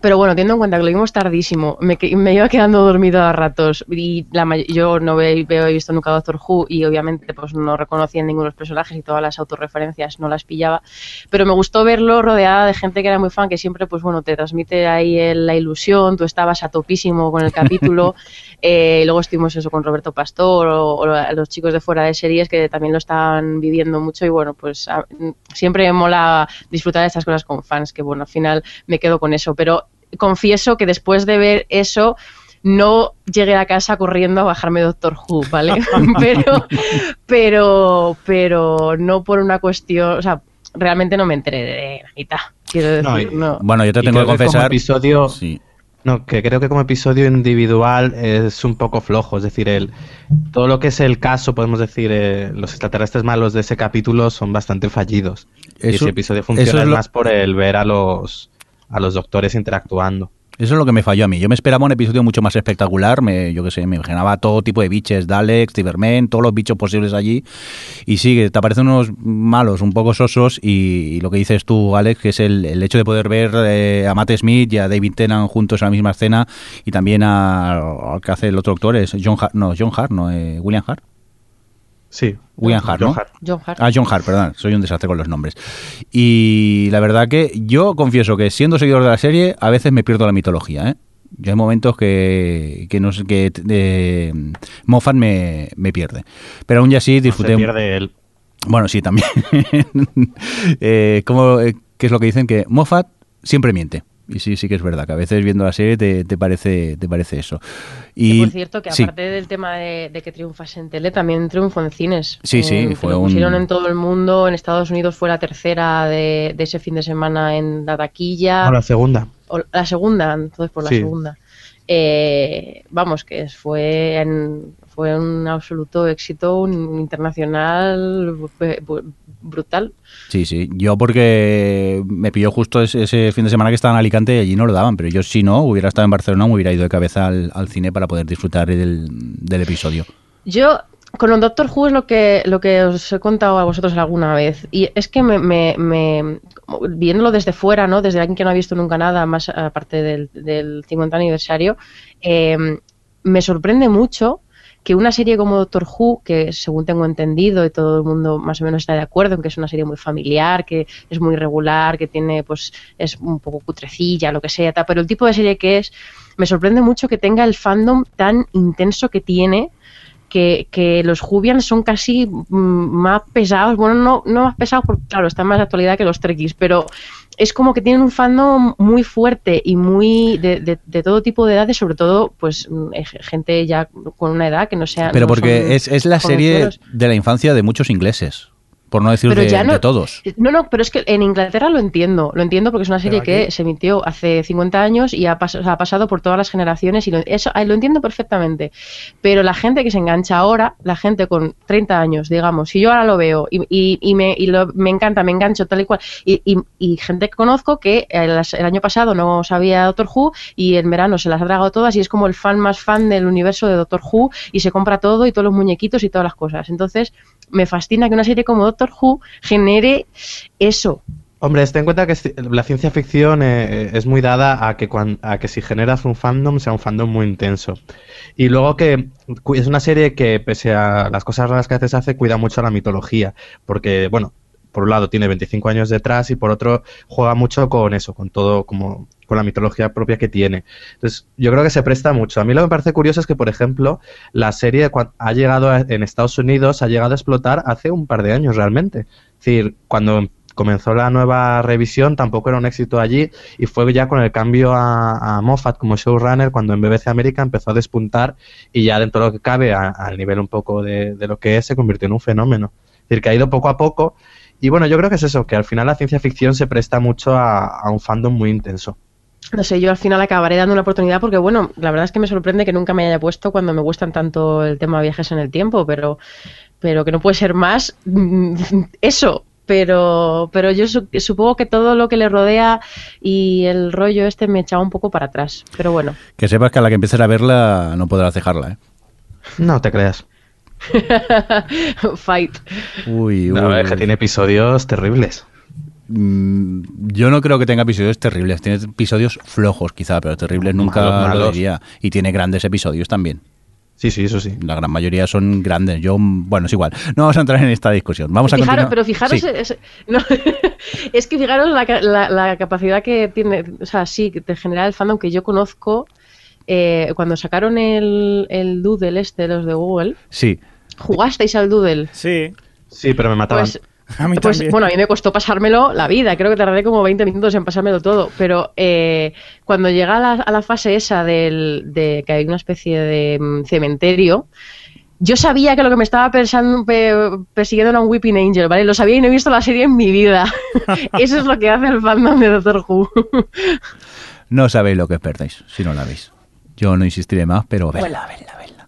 Pero bueno, teniendo en cuenta que lo vimos tardísimo, me, me iba quedando dormido a ratos y la yo no ve- veo, he visto nunca Doctor Who y obviamente pues no reconocía ninguno de los personajes y todas las autorreferencias no las pillaba, pero me gustó verlo rodeada de gente que era muy fan, que siempre pues bueno, te transmite ahí el- la ilusión, tú estabas a topísimo con el capítulo, eh, y luego estuvimos eso con Roberto Pastor o, los chicos de fuera de series que también lo estaban viviendo mucho y bueno, pues a- siempre me mola disfrutar de estas cosas con fans, que bueno, al final me quedo con eso, pero confieso que después de ver eso no llegué a casa corriendo a bajarme Doctor Who, ¿vale? pero, pero, pero no por una cuestión, o sea, realmente no me enteré de la mitad, quiero decir, No, y- no. Bueno, yo te Y tengo que confesar... episodio, Sí. No, que creo que como episodio individual es un poco flojo. Es decir, el, todo lo que es el caso, podemos decir, eh, los extraterrestres malos de ese capítulo son bastante fallidos. y ese episodio funciona es lo- más por el ver a los, a los doctores interactuando. Eso es lo que me falló a mí. Yo me esperaba un episodio mucho más espectacular. Me, yo qué sé, me imaginaba todo tipo de biches, Daleks, Cybermen, todos los bichos posibles allí. Y sí, te aparecen unos malos, un poco sosos. Y, lo que dices tú, Alex, que es el, el hecho de poder ver eh, a Matt Smith y a David Tennant juntos en la misma escena. Y también al que hace el otro actor, es John Hart, no, John Hart, no, eh, William Hart. Sí. William Hart, ¿no? John Hart. John Hart. Ah, John Hart, perdón, soy un desastre con los nombres. Y la verdad que yo confieso que siendo seguidor de la serie, a veces me pierdo la mitología, ¿eh? Yo hay momentos que, que, no sé, que eh, Moffat me, me pierde. Pero aún y así disfruté... Se pierde el... Bueno, sí, también. eh, ¿cómo, eh, ¿Qué es lo que dicen? Que Moffat siempre miente. Y sí, sí que es verdad, que a veces viendo la serie te, te parece, te parece eso. Y, Que, por cierto, que sí. aparte del tema de, de que triunfas en tele, también triunfó en cines. Sí, sí, Eh, fue lo un- pusieron en todo el mundo. En Estados Unidos fue la tercera de, de ese fin de semana en la taquilla. No, la segunda. O la segunda, entonces por la Sí. segunda. Eh, vamos, que fue, en- fue un absoluto éxito un internacional brutal. Sí, sí. Yo porque me pilló justo ese, ese fin de semana que estaba en Alicante y allí no lo daban, pero yo si no, hubiera estado en Barcelona, me hubiera ido de cabeza al, al cine para poder disfrutar del, del episodio. Yo con el Doctor Who es lo que, lo que os he contado a vosotros alguna vez. Y es que me, me- me- viéndolo desde fuera, ¿no? Desde alguien que no ha visto nunca nada, más aparte del, del 50 aniversario, eh, me sorprende mucho que una serie como Doctor Who, que según tengo entendido y todo el mundo más o menos está de acuerdo en que es una serie muy familiar, que es muy regular, que tiene, pues, es un poco cutrecilla, lo que sea, pero el tipo de serie que es, me sorprende mucho que tenga el fandom tan intenso que tiene que, que los Jubians son casi mm, más pesados, bueno, no, no más pesados porque, claro, están más de actualidad que los Trekkies, pero es como que tienen un fandom muy fuerte y muy de, de- de todo tipo de edades, sobre todo, pues, mm, eh, gente ya con una edad que no sea... Pero no porque es, es la serie de la infancia de muchos ingleses. Por no decir de, ya no- de todos. No, no, pero es que en Inglaterra lo entiendo. Lo entiendo porque es una serie que se emitió hace 50 años y ha, pas- ha pasado por todas las generaciones y lo, eso ah, lo entiendo perfectamente. Pero la gente que se engancha ahora, la gente con 30 años, digamos, si yo ahora lo veo y, y- y me, y lo- me encanta, me engancho tal y cual, y, gente que conozco que el, el año pasado no sabía Doctor Who y en verano se las ha tragado todas y es como el fan más fan del universo de Doctor Who y se compra todo y todos los muñequitos y todas las cosas. Entonces, me fascina que una serie como Doctor Who genere eso. Hombre, ten en cuenta que la ciencia ficción eh, es muy dada a que, cuan- a que si generas un fandom sea un fandom muy intenso. Y luego que es una serie que, pese a las cosas raras que a veces hace, cuida mucho la mitología. Porque, bueno, por un lado tiene 25 años detrás y por otro juega mucho con eso, con todo, como con la mitología propia que tiene. Entonces, yo creo que se presta mucho. A mí lo que me parece curioso es que, por ejemplo, la serie ha llegado en Estados Unidos, ha llegado a explotar hace un par de años realmente. Es decir, cuando comenzó la nueva revisión tampoco era un éxito allí y fue ya con el cambio a, Moffat como showrunner cuando en BBC América empezó a despuntar y ya dentro de lo que cabe al nivel un poco de, de lo que es se convirtió en un fenómeno. Es decir, que ha ido poco a poco y bueno, yo creo que es eso, que al final la ciencia ficción se presta mucho a, a un fandom muy intenso. No sé, yo al final acabaré dando una oportunidad porque, bueno, la verdad es que me sorprende que nunca me haya puesto cuando me gustan tanto el tema de viajes en el tiempo, pero, pero que no puede ser más mm, eso. Pero, pero yo su- supongo que todo lo que le rodea y el rollo este me echaba un poco para atrás. Pero bueno, Que sepas que a la que empieces a verla no podrás dejarla, ¿eh? No te creas. fight. Uy, uy. No, es que tiene episodios terribles. Mm, Yo no creo que tenga episodios terribles. Tiene episodios flojos, quizá, pero terribles nunca Malos, lo diría. Y tiene grandes episodios también. Sí, sí, eso sí. La gran mayoría son grandes. Yo, bueno, es igual. No vamos a entrar en esta discusión. Vamos a Fijaros- continuar. pero fijaros, Sí. es, no, es que fijaros la- la capacidad que tiene, o sea, sí, de generar el fandom que yo conozco. eh, cuando sacaron el, el Doodle este, los de Google, Sí. ¿jugasteis al Doodle? Sí, Sí, pero me mataban. Pues, a mí pues, también. bueno, a mí me costó pasármelo la vida, creo que tardé como 20 minutos en pasármelo todo, pero eh, cuando llega a la, a la fase esa del, de que hay una especie de mm, cementerio, yo sabía que lo que me estaba pensando, pe- persiguiendo era un Weeping Angel, ¿vale? Lo sabía y no he visto la serie en mi vida. Eso es lo que hace el fandom de Doctor Who. No sabéis lo que os perdéis si no la veis. Yo no insistiré más, pero verla, verla, verla.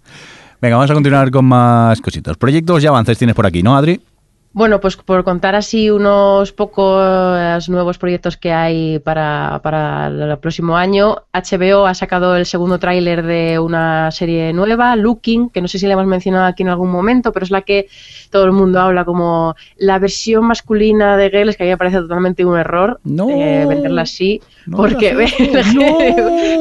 Venga, vamos a continuar con más cositas. Proyectos y avances tienes por aquí, ¿no, Adri? Bueno, pues por contar así unos pocos nuevos proyectos que hay para, para el próximo año, HBO ha sacado el segundo tráiler de una serie nueva, Looking, que no sé si le hemos mencionado aquí en algún momento, pero es la que todo el mundo habla como la versión masculina de Girls, que a mí me parece totalmente un error No. eh, venderla así, No porque. No.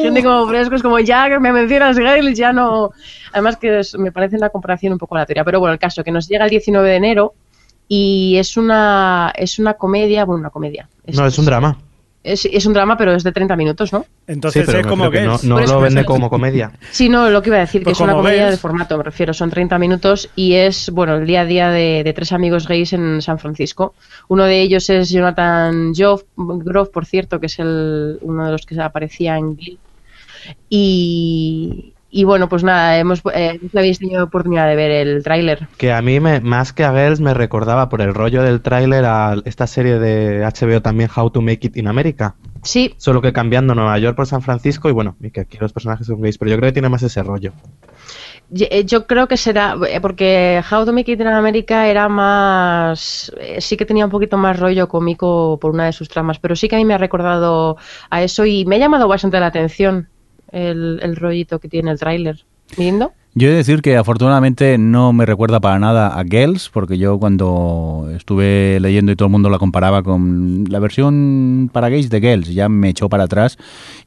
gente como frescos, como ya que me mencionas Girls, ya no... Además que es- me parece una comparación un poco aleatoria, pero bueno, el caso que nos llega el 19 de enero y es una es una comedia, bueno, una comedia. No, es un drama. Es, es un drama, pero es de 30 minutos, ¿no? Entonces sí, pero es me como refiero que que no, no lo vende como comedia. Sí, no, lo que iba a decir, que Pues es una como comedia ves- de formato, me refiero, son 30 minutos y es, bueno, el día a día de, de tres amigos gays en San Francisco. Uno de ellos es Jonathan Groff, por cierto, que es el, uno de los que aparecía en Glee. Y, y bueno, pues nada, hemos, eh, no habéis tenido oportunidad de ver el tráiler. Que a mí, me, más que a Girls, me recordaba por el rollo del tráiler a esta serie de HBO también, How to Make It in America. Sí, Solo que cambiando Nueva York por San Francisco y bueno, y que aquí los personajes son gays, pero yo creo que tiene más ese rollo. Ye- eh, Yo creo que será, eh, porque How to Make It in America era más, eh, sí que tenía un poquito más rollo cómico por una de sus tramas, pero sí que a mí me ha recordado a eso y me ha llamado bastante la atención el, el rollito que tiene el tráiler. ¿Lindo? Yo he de decir que afortunadamente no me recuerda para nada a Girls, porque yo cuando estuve leyendo y todo el mundo la comparaba con la versión para gays de Girls, ya me echó para atrás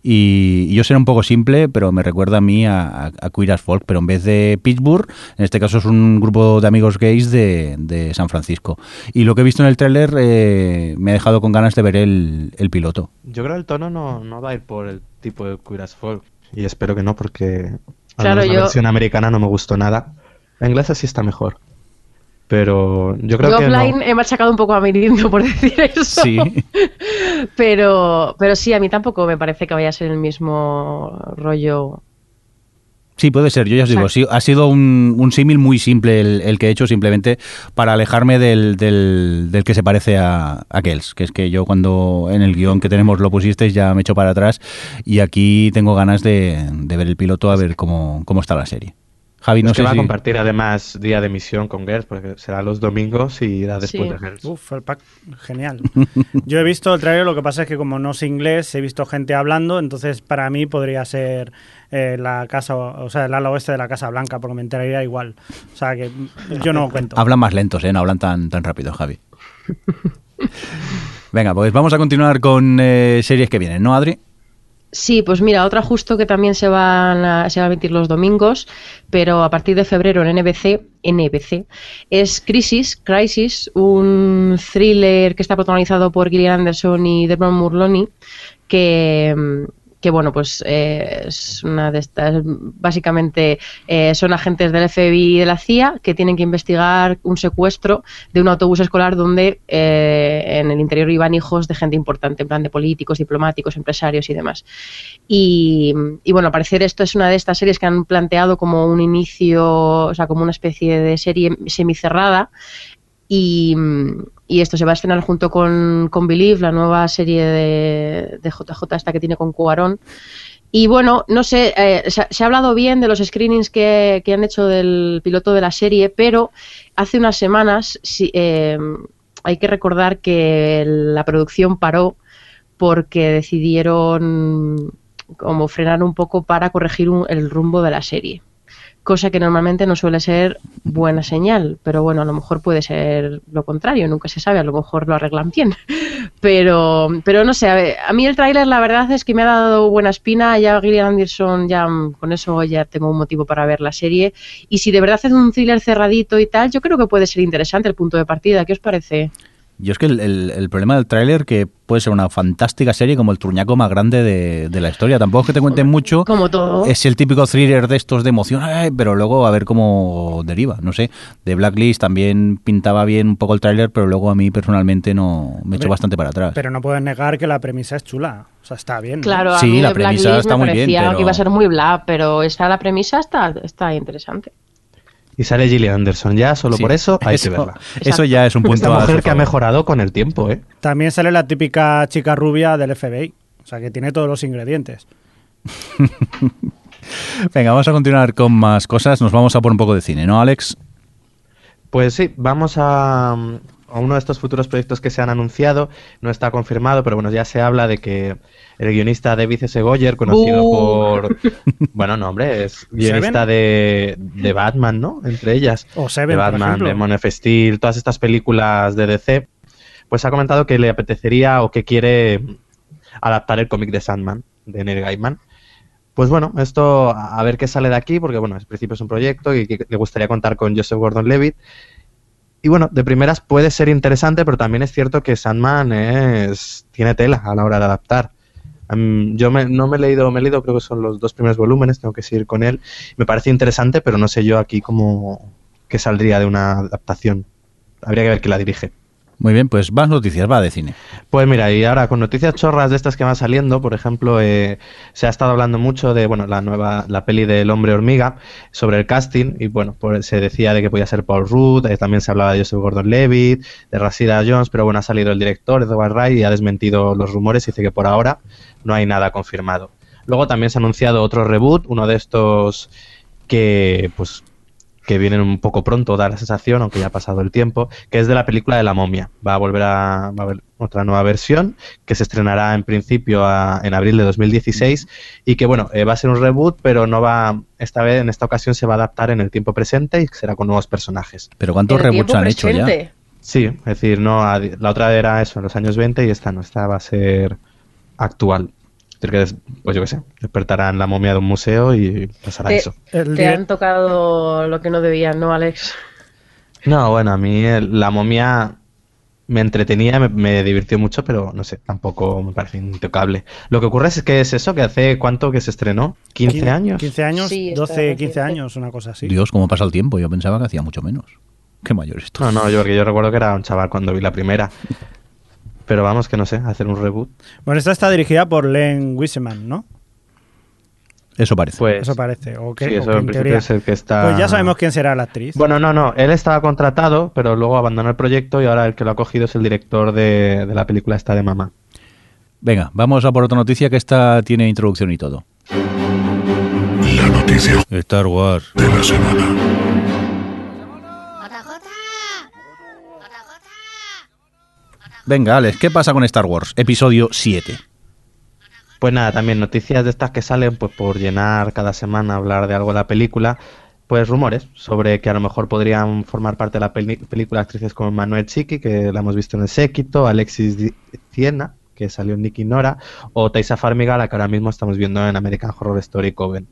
y, y yo seré un poco simple, pero me recuerda a mí a, a- a Queer as Folk, pero en vez de Pittsburgh, en este caso es un grupo de amigos gays de, de San Francisco. Y lo que he visto en el tráiler eh, me ha dejado con ganas de ver el, el piloto. Yo creo que el tono no, no va a ir por el tipo de Queer as Folk. Y espero que no, porque Claro, menos la yo- versión americana no me gustó nada. La inglesa sí está mejor. Pero yo creo Yo que no. offline he machacado un poco a mi lindo por decir eso. Sí. Pero, pero sí, a mí tampoco me parece que vaya a ser el mismo rollo Sí, puede ser. Yo ya os digo, sí, ha sido un, un símil muy simple el, el que he hecho simplemente para alejarme del, del, del que se parece a, a Kells, que es que yo cuando en el guion que tenemos lo pusisteis ya me echo para atrás y aquí tengo ganas de, de ver el piloto a ver cómo, cómo está la serie. Javi, no es que va si... a compartir además día de emisión con Girls, porque será los domingos y irá después Sí. de Girls. Uf, el pack, genial. Yo he visto el trailer, lo que pasa es que como no sé inglés, he visto gente hablando, entonces para mí podría ser eh, la casa, o sea, el ala oeste de la Casa Blanca, porque me enteraría igual. O sea, que yo no cuento. Hablan más lentos, ¿eh? No hablan tan, tan rápido, Javi. Venga, pues vamos a continuar con eh, series que vienen, ¿no, Adri? Sí, pues mira, otra justo que también se van a, se va a emitir los domingos, pero a partir de febrero en NBC, NBC, es Crisis, Crisis, un thriller que está protagonizado por Gillian Anderson y Devon Murloni, que, mm, que bueno, pues eh, es una de estas, básicamente eh, son agentes del FBI y de la CIA que tienen que investigar un secuestro de un autobús escolar donde eh, en el interior iban hijos de gente importante, en plan de políticos, diplomáticos, empresarios y demás. Y, y, bueno, al parecer esto es una de estas series que han planteado como un inicio, o sea, como una especie de serie semicerrada. Y, esto se va a estrenar junto con, con Believe, la nueva serie de, de JJ esta que tiene con Cuarón. Y bueno, no sé, eh, se, ha- hablado bien de los screenings que, que han hecho del piloto de la serie, pero hace unas semanas sí, eh, hay que recordar que la producción paró porque decidieron como frenar un poco para corregir un- el rumbo de la serie. Cosa que normalmente no suele ser buena señal, pero bueno, a lo mejor puede ser lo contrario, nunca se sabe, a lo mejor lo arreglan bien. Pero, pero no sé, a, a mí el tráiler la verdad es que me ha dado buena espina, ya Gillian Anderson, ya mm, con eso ya tengo un motivo para ver la serie. Y si de verdad es un thriller cerradito y tal, yo creo que puede ser interesante el punto de partida. ¿Qué os parece? Yo es que el, el- el problema del tráiler que puede ser una fantástica serie como el truñaco más grande de, de la historia. Tampoco es que te cuenten mucho. Como todo. Es el típico thriller de estos de emoción, ay, pero luego a ver cómo deriva. No sé, de Blacklist también pintaba bien un poco el tráiler, pero luego a mí personalmente no me echó bastante para atrás. Pero no puedes negar que la premisa es chula. O sea, está bien. ¿no? Claro, a Sí, mí la premisa Blacklist está me muy bien, parecía pero- que iba a ser muy bla, pero esta la premisa está, está interesante. Y sale Gillian Anderson ya, solo Sí, por eso hay eso, que verla. Eso ya es un punto Esta a mujer que ha mejorado con el tiempo, ¿eh? También sale la típica chica rubia del FBI. O sea, que tiene todos los ingredientes. Venga, vamos a continuar con más cosas. Nos vamos a por un poco de cine, ¿no, Alex? Pues sí, vamos a, a uno de estos futuros proyectos que se han anunciado. No está confirmado, pero bueno, ya se habla de que el guionista David S. Goyer, conocido Uh. por... Bueno, no, hombre, es guionista de, de Batman, ¿no? Entre ellas. O Seven, de Batman, de Man of Steel, todas estas películas de DC. Pues ha comentado que le apetecería o que quiere adaptar el cómic de Sandman, de Neil Gaiman. Pues bueno, esto a ver qué sale de aquí, porque bueno, en principio es un proyecto y que le gustaría contar con Joseph Gordon-Levitt. Y bueno, de primeras puede ser interesante, pero también es cierto que Sandman es tiene tela a la hora de adaptar. Yo me- no me he leído, me he leído creo que son los dos primeros volúmenes, tengo que seguir con él. Me parece interesante, pero no sé yo aquí cómo que saldría de una adaptación. Habría que ver quién la dirige. Muy bien, pues más noticias, va de cine. Pues mira, y ahora con noticias chorras de estas que van saliendo, por ejemplo, eh, se ha estado hablando mucho de, bueno, la nueva, la peli del hombre hormiga, sobre el casting, y bueno, pues se decía de que podía ser Paul Rudd, eh, también se hablaba de Joseph Gordon-Levitt, de Rashida Jones, pero bueno, ha salido el director, Edward Wright, y ha desmentido los rumores y dice que por ahora no hay nada confirmado. Luego también se ha anunciado otro reboot, uno de estos que, pues, que vienen un poco pronto, da la sensación, aunque ya ha pasado el tiempo, que es de la película de la momia. Va a volver a, va a haber otra nueva versión que se estrenará en principio a- en abril de 2016 y que bueno, eh, va a ser un reboot, pero no va, esta vez, en esta ocasión se va a adaptar en el tiempo presente y será con nuevos personajes. Pero ¿cuántos reboots han hecho ya? Sí, es decir, no, a- la otra era eso, en los años 20 y esta no, esta va a ser actual. Es decir, que des- pues yo qué sé, despertarán la momia de un museo y pasará Te, eso. El te han tocado lo que no debían, ¿no, Alex? No, bueno, a mí el- la momia me entretenía, me, me divirtió mucho, pero no sé, tampoco me parece intocable. Lo que ocurre es que es eso, que hace cuánto que se estrenó, 15 Quin- años. 15 años, Sí, está 12, 15 reciente. años, una cosa así. Dios, cómo pasa el tiempo. Yo pensaba que hacía mucho menos. Qué mayor esto. No, no, yo porque yo recuerdo que era un chaval cuando vi la primera. Pero vamos, que no sé, hacer un reboot. Bueno, esta está dirigida por Len Wiseman, ¿no? Eso parece. Pues, Eso parece. O que, sí, eso en teoría. es el que está... Pues ya sabemos quién será la actriz. Bueno, no, no, él estaba contratado, pero luego abandonó el proyecto y ahora el que lo ha cogido es el director de, de la película esta de Mamá. Venga, vamos a por otra noticia que esta tiene introducción y todo. La noticia Star Wars. de la semana. Venga, Alex, ¿qué pasa con Star Wars? Episodio 7. Pues nada, también noticias de estas que salen pues por llenar cada semana, hablar de algo de la película, pues rumores sobre que a lo mejor podrían formar parte de la película actrices como Manuel Chiqui, que la hemos visto en El Séquito, Alexis Ciena, que salió en Nicky Nora, o Taisa Farmiga, la que ahora mismo estamos viendo en American Horror Story Coven.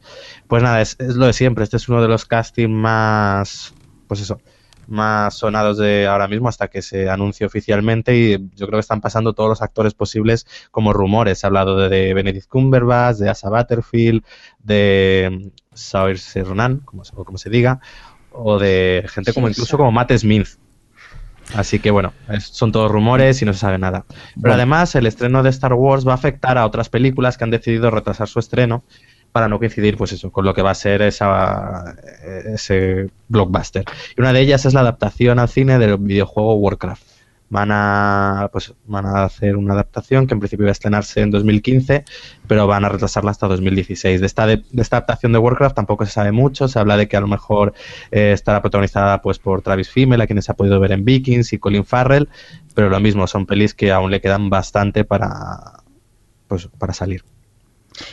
Pues nada, es, es lo de siempre, este es uno de los castings más, pues eso, más sonados de ahora mismo hasta que se anuncie oficialmente y yo creo que están pasando todos los actores posibles como rumores. Se ha hablado de, de Benedict Cumberbatch, de Asa Butterfield, de Saoirse Ronan, como como se diga, o de gente como incluso como Matt Smith. Así que bueno, es- son todos rumores y no se sabe nada. Pero Bueno. además el estreno de Star Wars va a afectar a otras películas que han decidido retrasar su estreno para no coincidir pues eso con lo que va a ser esa, ese blockbuster. Y una de ellas es la adaptación al cine del videojuego Warcraft. Van a, pues, van a hacer una adaptación que en principio iba a estrenarse en 2015, pero van a retrasarla hasta 2016. De esta, de, de esta adaptación de Warcraft tampoco se sabe mucho. Se habla de que a lo mejor eh, estará protagonizada pues, por Travis Fimmel, a quienes se ha podido ver en Vikings, y Colin Farrell, pero lo mismo, son pelis que aún le quedan bastante para, pues, para salir.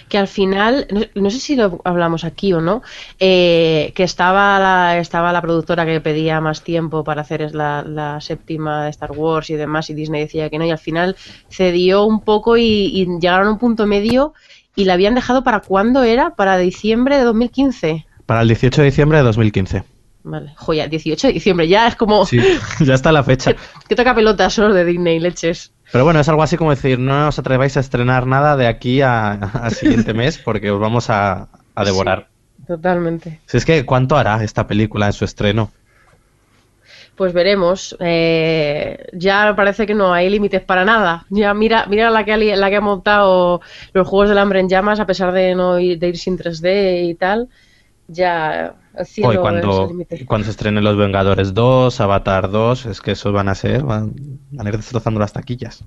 Que al final, no, no sé si lo hablamos aquí o no, eh, que estaba la, estaba la productora que pedía más tiempo para hacer la, la séptima de Star Wars y demás, y Disney decía que no, y al final cedió un poco y llegaron a un punto medio y la habían dejado para cuándo era, para diciembre de 2015. Para el 18 de diciembre de 2015. Vale, joya, 18 de diciembre, ya es como Sí, ya está la fecha. que, toca pelotas solo de Disney, leches. Pero bueno, es algo así como decir, no os atreváis a estrenar nada de aquí a- al siguiente mes porque os vamos a, a devorar. Totalmente. Si es que, ¿cuánto hará esta película en su estreno? Pues veremos. Eh, ya parece que no hay límites para nada. Ya mira, mira la que ha, la que ha montado los Juegos del Hambre en llamas, a pesar de no ir, de ir sin 3D y tal. Ya Hoy cuando, cuando se estrenen Los Vengadores 2, Avatar 2, es que esos van a ser, van, van a ir destrozando las taquillas.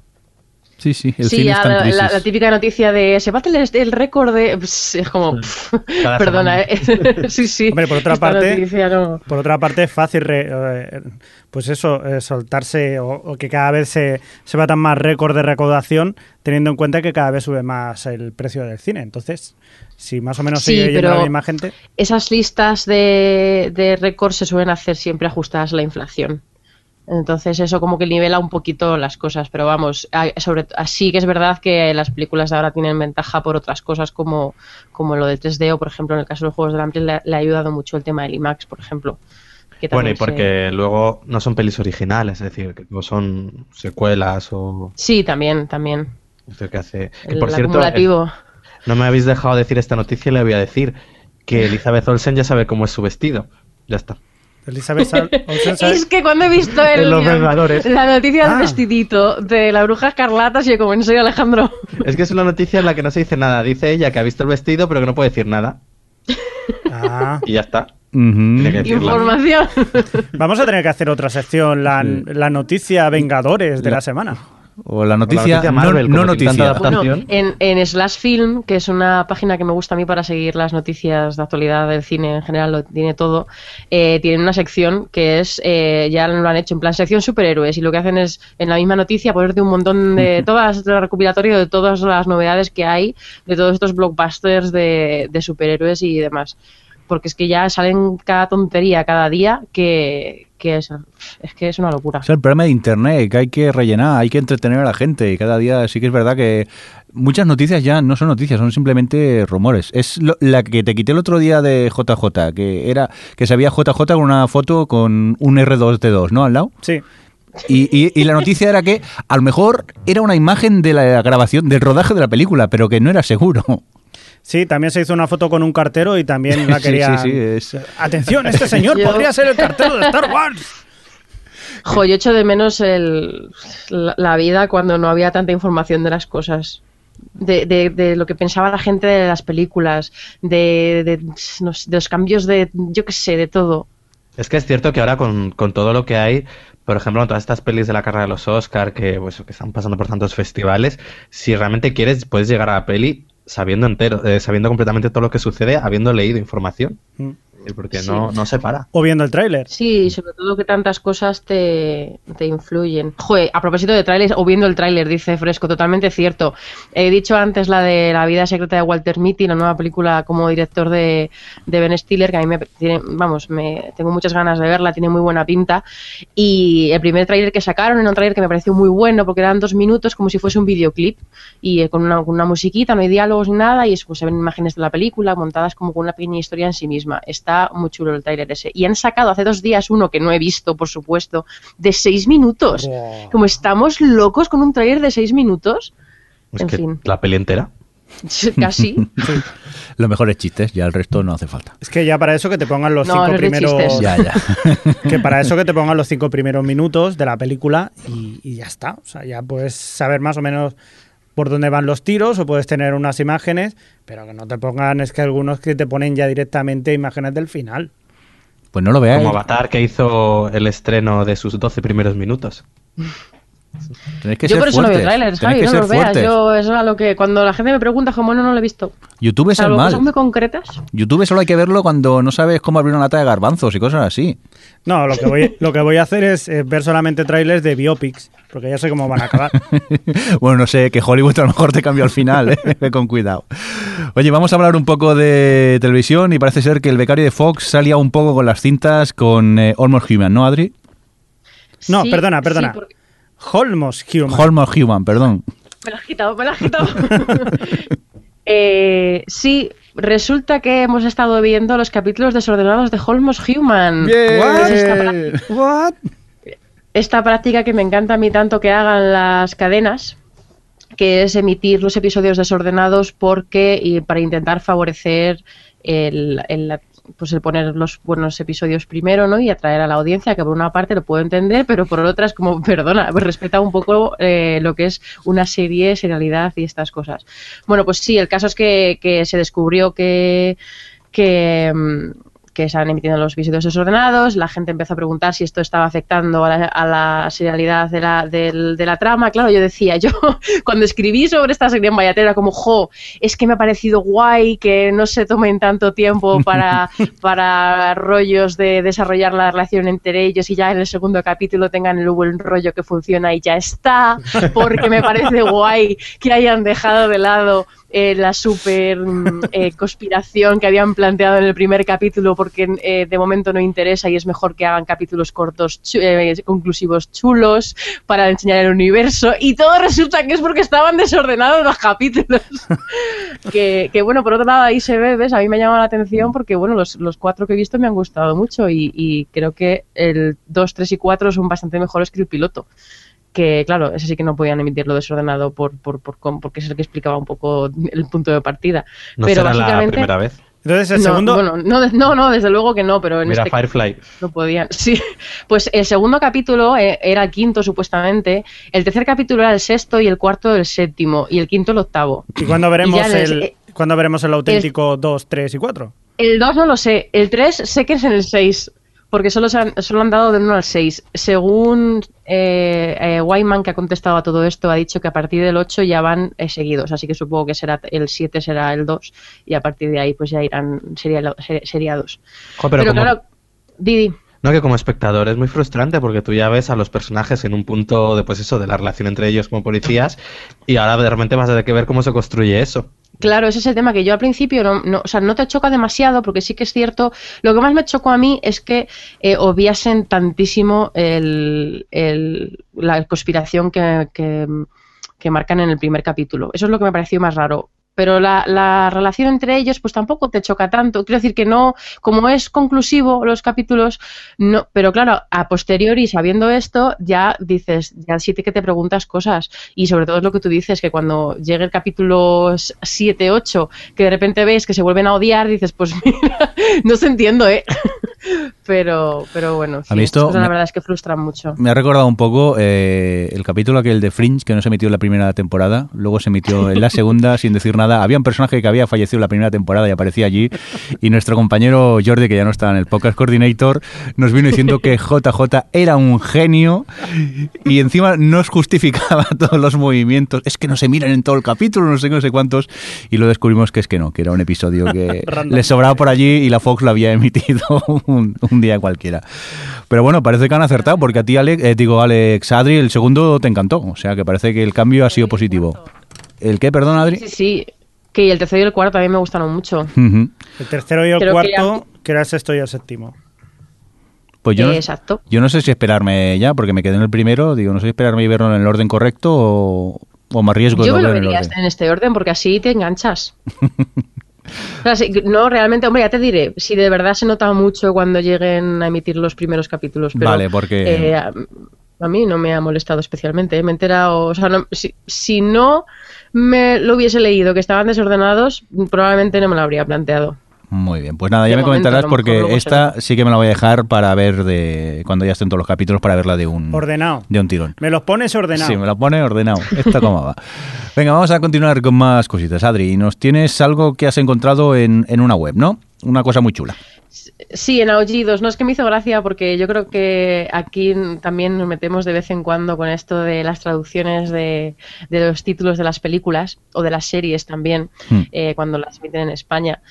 Sí, sí, el Sí, cine está en la, crisis. la- la típica noticia de se bate el, el récord de. Pss, es como. pff, perdona, eh. sí, sí. Hombre, por otra parte- noticia no- Por otra parte, es fácil, re- eh, pues eso, eh, soltarse o, o que cada vez se, se batan más récord de recaudación, teniendo en cuenta que cada vez sube más el precio del cine. Entonces, si más o menos Sí, sigue yendo pero- la misma gente, esas listas de, de récords se suelen hacer siempre ajustadas a la inflación. Entonces eso como que nivela un poquito las cosas, pero vamos, sobre así que es verdad que las películas de ahora tienen ventaja por otras cosas como, como lo del 3D o por ejemplo en el caso de los Juegos del Hambre le, le ha ayudado mucho el tema del IMAX, por ejemplo. que Bueno, y se- porque luego no son pelis originales, es decir, que no son secuelas o... Sí, también, también. es decir, que hace... Que El por cierto, no me habéis dejado decir esta noticia y le voy a decir que Elizabeth Olsen ya sabe cómo es su vestido. Ya está. Elizabeth Olsen Es que cuando he visto el, En Los Vengadores. la noticia Ah. del vestidito de la bruja escarlata, yo como en serio Alejandro. Es que es una noticia en la que no se dice nada. Dice ella que ha visto el vestido, pero que no puede decir nada. Ah. Y ya está. Información. Vamos a tener que hacer otra sección, la, la noticia Vengadores de la semana. O la noticia, noticia Marvel, no, como no tiene noticia. Bueno, en, en Slash Film, que es una página que me gusta a mí para seguir las noticias de actualidad del cine en general, lo tiene todo, eh, tienen una sección que es, eh, ya lo han hecho en plan sección superhéroes y lo que hacen es en la misma noticia ponerte un montón de todas, el recopilatorio de todas las novedades que hay, de todos estos blockbusters de, de superhéroes y demás. Porque es que ya salen cada tontería cada día que, que es, es que es una locura. Es el problema de Internet, que hay que rellenar, hay que entretener a la gente. Y cada día sí que es verdad que muchas noticias ya no son noticias, son simplemente rumores. Es lo- la que te quité el otro día de JJ, que era que sabía JJ con una foto con un R2D2, ¿no? Al lado. Sí. Y, y- y la noticia era que a lo mejor era una imagen de la grabación, del rodaje de la película, pero que no era seguro. Sí, también se hizo una foto con un cartero y también la Sí, quería. sí, sí, es- Atención, este señor Yo- podría ser el cartero de Star Wars. Jo, yo echo de menos el, la, la vida cuando no había tanta información de las cosas. de, de- de lo que pensaba la gente de las películas, de, de- los cambios de, yo qué sé, de todo. Es que es cierto que ahora con, con todo lo que hay, por ejemplo, en todas estas pelis de la carrera de los Oscar que, pues, que están pasando por tantos festivales, si realmente quieres, puedes llegar a la peli sabiendo entero, eh, sabiendo completamente todo lo que sucede, habiendo leído información. Mm. Porque Sí. no, no se para. O viendo el tráiler. Sí, sobre todo que tantas cosas te, te influyen. Joder, a propósito de trailers, o viendo el tráiler, dice Fresco, totalmente cierto. He dicho antes la de La vida secreta de Walter Mitty, la nueva película como director de, de Ben Stiller, que a mí me tiene, vamos, me tengo muchas ganas de verla, tiene muy buena pinta. Y el primer tráiler que sacaron era un tráiler que me pareció muy bueno, porque eran dos minutos como si fuese un videoclip, y eh, con una, con una musiquita, no hay diálogos ni nada, y es, pues, se ven imágenes de la película montadas como con una pequeña historia en sí misma. Está muy chulo el tráiler ese. Y han sacado hace dos días uno que no he visto, por supuesto, de seis minutos. Wow. Como estamos locos con un tráiler de seis minutos. Es En que fin. la peli entera. Casi. Los mejores chistes, ya el resto no hace falta. Es que ya para eso que te pongan los No, cinco no es primeros. chistes. Ya, ya. Que para eso que te pongan los cinco primeros minutos de la película y, y ya está. O sea, ya puedes saber más o menos por dónde van los tiros o puedes tener unas imágenes, pero que no te pongan, es que algunos que te ponen ya directamente imágenes del final. Pues no lo veáis. Como Avatar que hizo el estreno de sus 12 primeros minutos. Tenéis que yo ser por eso no veo trailers, Javi, no los veas. Yo, eso es a lo que cuando la gente me pregunta, como no, no lo he visto. YouTube es el Salvo mal. cosas muy concretas. YouTube solo hay que verlo cuando no sabes cómo abrir una lata de garbanzos y cosas así. No, lo que voy, lo que voy a hacer es eh, ver solamente trailers de biopics, porque ya sé cómo van a acabar. bueno, no sé, que Hollywood a lo mejor te cambió al final, ¿eh? Ve con cuidado. Oye, vamos a hablar un poco de televisión y parece ser que el becario de Fox salía un poco con las cintas con eh, Almost Human, ¿no, Adri? No, Sí, perdona, sí, perdona. porque- Holmos Human. Almost Human, perdón. Me la has quitado, me la has quitado. Eh, sí, resulta que hemos estado viendo los capítulos desordenados de Holmos Human. What? Es esta, What? esta práctica que me encanta a mí tanto que hagan las cadenas, que es emitir los episodios desordenados porque y para intentar favorecer el, el- pues el poner los buenos episodios primero, ¿no? Y atraer a la audiencia, que por una parte lo puedo entender, pero por otra es como, perdona, pues respeta un poco eh, lo que es una serie, serialidad y estas cosas. Bueno, pues sí, el caso es que, que se descubrió que, que, mm, que se han emitido los episodios desordenados, la gente empezó a preguntar si esto estaba afectando a la, a la serialidad de la, de la trama. Claro, yo decía, yo cuando escribí sobre esta serie en Vallatera, como, jo, es que me ha parecido guay que no se tomen tanto tiempo para, para rollos de desarrollar la relación entre ellos y ya en el segundo capítulo tengan el buen rollo que funciona y ya está, porque me parece guay que hayan dejado de lado eh, la super mm, eh, conspiración que habían planteado en el primer capítulo porque eh, de momento no interesa y es mejor que hagan capítulos cortos, chu- eh, conclusivos chulos para enseñar el universo y todo resulta que es porque estaban desordenados los capítulos. que, que, bueno, por otro lado ahí se ve, ¿ves? A mí me ha llamado la atención porque bueno, los, los cuatro que he visto me han gustado mucho y, y creo que el 2, 3 y 4 son bastante mejores que el piloto que claro, ese sí que no podían emitirlo desordenado por, por, por, com- porque es el que explicaba un poco el punto de partida. No pero será la básicamente, primera vez. Entonces, el no, segundo. bueno, no, no, no, desde luego que no, pero en Mira este Firefly. no podían. Sí, pues el segundo capítulo eh, era el quinto supuestamente, el tercer capítulo era el sexto y el cuarto el séptimo y el quinto el octavo. ¿Y cuándo veremos, Y el- el, eh, ¿cuándo veremos el auténtico 2, 3 y 4? El 2 no lo sé, el 3 sé que es en el 6, porque solo, se han, solo han dado del 1 al 6. Según eh, eh, Wyman, que ha contestado a todo esto, ha dicho que a partir del 8 ya van eh, seguidos, así que supongo que será el 7 será el 2 y a partir de ahí pues ya irán seria- ser- seriados. Jo, pero como- claro, Didi, No, que como espectador es muy frustrante porque tú ya ves a los personajes en un punto de pues eso, de la relación entre ellos como policías y ahora de repente vas a tener que ver cómo se construye eso. Claro, ese es el tema que yo al principio no, no, o sea, no te choca demasiado porque sí que es cierto. Lo que más me chocó a mí es que eh, obviasen tantísimo el, el- la conspiración que, que, que marcan en el primer capítulo. Eso es lo que me pareció más raro. Pero la, la relación entre ellos, pues tampoco te choca tanto. Quiero decir que no, como es conclusivo los capítulos, no. Pero claro, a posteriori, sabiendo esto, ya dices, ya sí que te preguntas cosas. Y sobre todo es lo que tú dices, que cuando llegue el capítulo 7, 8, que de repente ves que se vuelven a odiar, dices, pues mira, no se entiendo, ¿eh? Pero, pero bueno, sí, ¿Ha visto? estas cosas Me- la verdad es que frustran mucho. Me ha recordado un poco eh, el capítulo aquel de Fringe que no se emitió en la primera temporada, luego se emitió en la segunda sin decir nada. Había un personaje que había fallecido en la primera temporada y aparecía allí y nuestro compañero Jordi, que ya no estaba en el podcast coordinator, nos vino diciendo que JJ era un genio y encima nos justificaba todos los movimientos. Es que no se miran en todo el capítulo, no sé qué, no sé cuántos y lo descubrimos que es que no, que era un episodio que le sobraba por allí y la Fox lo había emitido un, un día cualquiera. Pero bueno, parece que han acertado, porque a ti, Alex, eh, digo, Alex Adri, el segundo te encantó. O sea, que parece que el cambio ha sido positivo. ¿El qué, perdón, Adri? Sí, sí. Que el tercero y el cuarto también me gustaron mucho. El tercero y el Creo que cuarto, que era el sexto y el séptimo. Pues yo no, exacto. yo no sé si esperarme ya, porque me quedé en el primero. Digo, no sé si esperarme y verlo en el orden correcto o, o me arriesgo de Yo me lo ver en el vería orden. en este orden porque así te enganchas. Sí, no, realmente, hombre, ya te diré, si de verdad se nota mucho cuando lleguen a emitir los primeros capítulos. Pero, Vale, porque- eh, a, a mí no me ha molestado especialmente. eh, Me he enterado, o sea, no- si, si no me lo hubiese leído que estaban desordenados, probablemente no me lo habría planteado. Muy bien, pues nada, ya De me momento, comentarás porque esta sí que me la voy a dejar para ver de cuando ya estén todos los capítulos para verla de un Ordenado. de un tirón. Me los pones ordenados. Sí, me la pone ordenado. Esta cómo va. Venga, vamos a continuar con más cositas. Adri, nos tienes algo que has encontrado en, en una web, ¿no? Una cosa muy chula. Sí, en Aullidos. No es que me hizo gracia porque yo creo que aquí también nos metemos de vez en cuando con esto de las traducciones de, de los títulos de las películas o de las series también, Hmm. eh, cuando las emiten en España.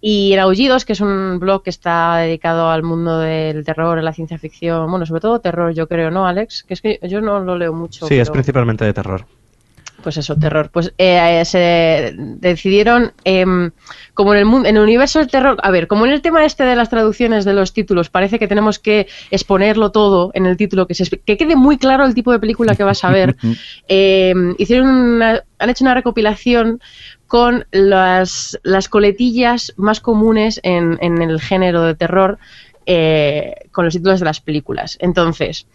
Y en Aullidos, que es un blog que está dedicado al mundo del terror, la ciencia ficción, bueno, sobre todo terror, yo creo, ¿no, Alex? Que es que yo no lo leo mucho. Sí, es principalmente de terror. Pues eso, terror. Pues eh, se decidieron, em, como en el, mundo, en el universo del terror, a ver, como en el tema este de las traducciones de los títulos, parece que tenemos que exponerlo todo en el título, que, se, que quede muy claro el tipo de película que vas a ver, em, hicieron una- han hecho una recopilación con las, las coletillas más comunes en, en el género de terror eh, con los títulos de las películas. Entonces,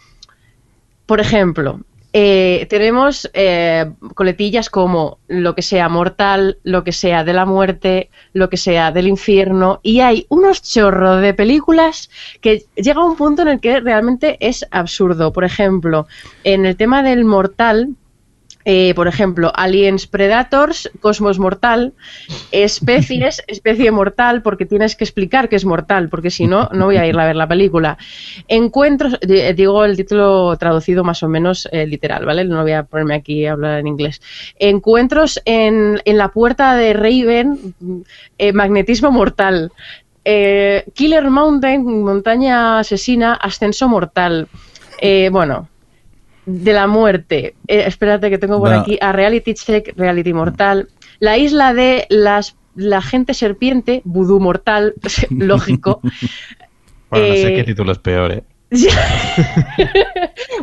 por ejemplo, eh, tenemos eh, coletillas como lo que sea mortal, lo que sea de la muerte, lo que sea del infierno, y hay unos chorros de películas que llega a un punto en el que realmente es absurdo. Por ejemplo, en el tema del mortal, eh, por ejemplo, Aliens Predators, Cosmos Mortal, especies, especie mortal, porque tienes que explicar que es mortal, porque si no, no voy a ir a ver la película. Encuentros, eh, digo el título traducido más o menos eh, literal, ¿vale? No voy a ponerme aquí a hablar en inglés. Encuentros en, en la puerta de Raven, eh, magnetismo mortal. Eh, Killer Mountain, montaña asesina, ascenso mortal. Eh, bueno, de la muerte. Eh, espérate que tengo por aquí a Reality Check, Reality Mortal. La isla de las la gente serpiente, Vudú Mortal, lógico. Bueno, no sé Eh, qué título es peor, ¿eh?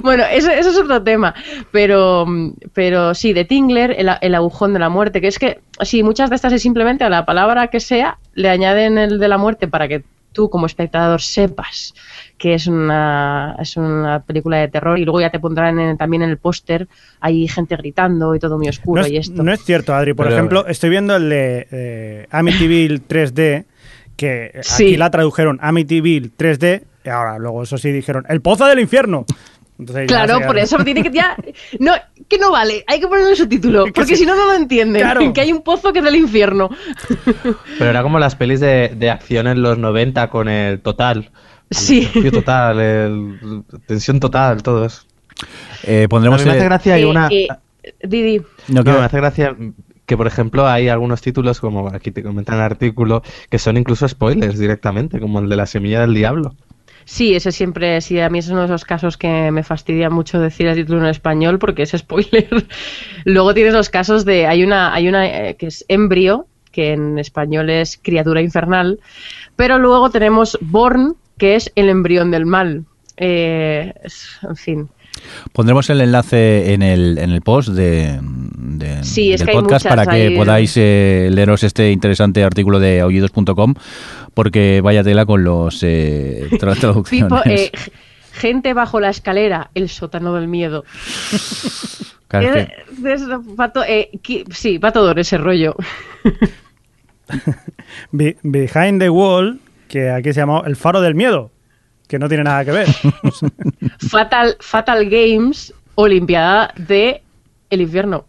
bueno, eso, eso es otro tema. Pero, pero sí, de Tingler, el, el agujón de la muerte, que es que, sí, muchas de estas es simplemente a la palabra que sea, le añaden el de la muerte para que tú como espectador sepas que es una, es una película de terror y luego ya te pondrán en- también en el póster hay gente gritando y todo muy oscuro No y es, esto. no es cierto, Adri. Por Pero- ejemplo, estoy viendo el de eh, Amityville 3D, que eh, Sí. aquí la tradujeron Amityville 3D, y ahora luego eso sí dijeron El Pozo del Infierno. Entonces, Claro, por eso tiene que ya no que no vale, hay que ponerle su título, que porque sí. si no no lo entienden, Claro. que hay un pozo que es del infierno. Pero era como las pelis de, de acción en los 90 con el total. Sí. El desafío total, el, tensión total, todo eso. Eh, A pondremos mí me hace gracia hay Eh, una... eh, Didi, No, No, que- me hace gracia que, por ejemplo, hay algunos títulos, como aquí te comentan en el artículo, que son incluso spoilers directamente, como el de La Semilla del Diablo. Sí, ese siempre, sí, a mí es uno de esos casos que me fastidia mucho decir el título en español porque es spoiler. Luego tienes los casos de, hay una, hay una eh, que es Embrio, que en español es criatura infernal, pero luego tenemos Born, que es el embrión del mal. Eh, en fin. Pondremos el enlace en el, en el post de, de- Sí, es del podcast muchas para que podáis eh, leeros este interesante artículo de aullidos.com porque vaya tela con los eh, tra- traducciones. Tipo, eh, gente bajo la escalera, el sótano del miedo. Claro, es Eh, eh, qui- sí, va todo ese rollo. Be- Behind the Wall, que aquí se llamó El Faro del Miedo. que no tiene nada que ver. Fatal, Fatal Games, Olimpiada de el infierno.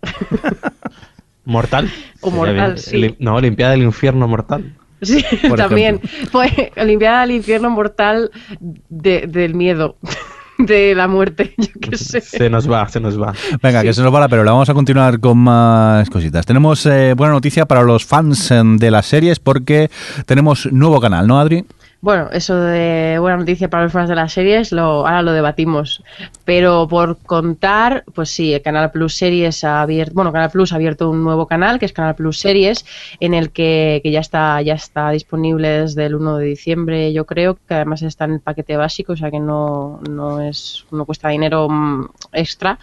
Mortal. O mortal, bien. sí. No, Olimpiada del Infierno Mortal. Sí, Por también. Pues Olimpiada del infierno mortal de- del miedo, de la muerte, yo qué sé. Se nos va, se nos va. Venga, que se nos va la pero vamos a continuar con más cositas. Tenemos eh, buena noticia para los fans eh, de las series porque tenemos nuevo canal, ¿no, Adri? Bueno, eso de buena noticia para los fans de las series, lo, ahora lo debatimos. Pero por contar, pues sí, el Canal Plus Series ha abierto, bueno, Canal Plus ha abierto un nuevo canal, que es Canal Plus Series, en el que, que ya está, ya está disponible desde el 1 de diciembre, yo creo, que además está en el paquete básico, o sea que no, no es, no cuesta dinero mm, extra.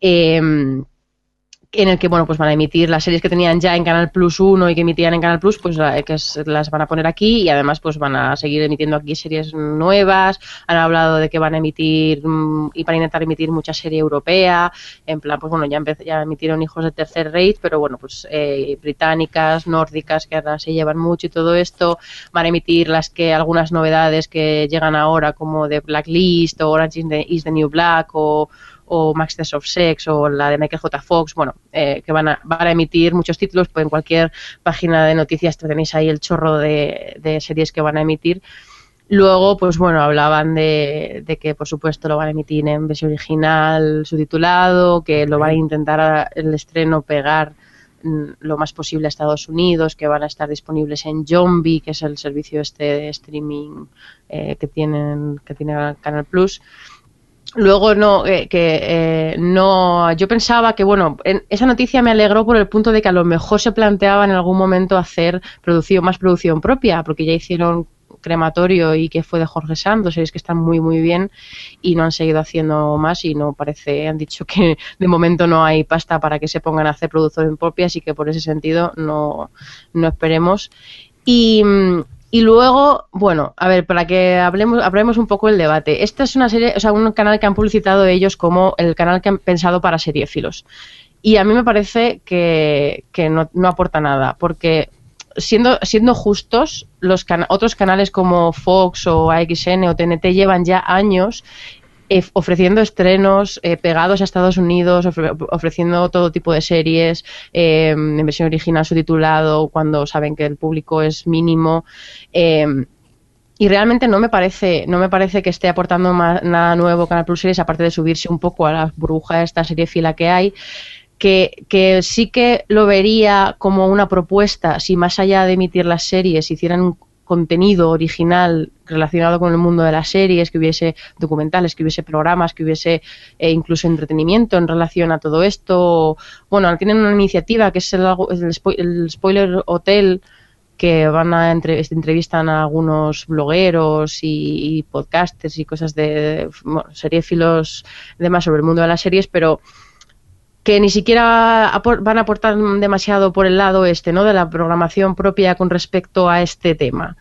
Em, en el que bueno pues van a emitir las series que tenían ya en Canal Plus 1 y que emitían en Canal Plus pues la- que es- las van a poner aquí y además pues van a seguir emitiendo aquí series nuevas. Han hablado de que van a emitir mm, y van a intentar emitir mucha serie europea. En plan pues bueno ya ya emitieron hijos de tercer rate pero bueno pues eh, británicas nórdicas que ahora se llevan mucho y todo esto. Van a emitir las que algunas novedades que llegan ahora como de Blacklist o Orange is the, is the New Black o o Max Test of Sex o la de Michael J. Fox, bueno, eh, que van a, van a emitir muchos títulos, pues en cualquier página de noticias tenéis ahí el chorro de, de series que van a emitir. Luego, pues bueno, hablaban de, de que por supuesto lo van a emitir en versión original, subtitulado, que lo van a intentar a- el estreno pegar mm, lo más posible a Estados Unidos, que van a estar disponibles en Zombie, que es el servicio este de streaming eh, que tienen que tiene Canal Plus. Luego no, eh, que eh, no, yo pensaba que bueno, en- esa noticia me alegró por el punto de que a lo mejor se planteaba en algún momento hacer producción, más producción propia, porque ya hicieron crematorio y que fue de Jorge Santos, series que están muy muy bien y no han seguido haciendo más y no parece, han dicho que de momento no hay pasta para que se pongan a hacer producción propia, así que por ese sentido no, no esperemos. Y, mm, y luego, bueno, a ver, para que hablemos, hablemos un poco del debate. Esta es una serie, o sea, un canal que han publicitado ellos como el canal que han pensado para seriéfilos. Y a mí me parece que, que no, aporta nada, porque siendo, siendo justos, los otros canales como Fox o AXN o TNT llevan ya años eh, ofreciendo estrenos eh, pegados a Estados Unidos, ofre- ofreciendo todo tipo de series eh, en versión original subtitulado cuando saben que el público es mínimo. eh, y realmente no me parece no me parece que esté aportando nada nuevo Canal Plus Series aparte de subirse un poco a la burbuja de esta serie fila que hay que, que sí que lo vería como una propuesta si más allá de emitir las series hicieran un contenido original relacionado con el mundo de las series, que hubiese documentales, que hubiese programas, que hubiese eh, incluso entretenimiento en relación a todo esto. Bueno, tienen una iniciativa que es el, el el Spoiler Hotel, que van a entre- entrevistan a algunos blogueros y, podcasters y cosas de, bueno, y demás sobre el mundo de las series, pero que ni siquiera van a aportar demasiado por el lado este, ¿no? De la programación propia con respecto a este tema.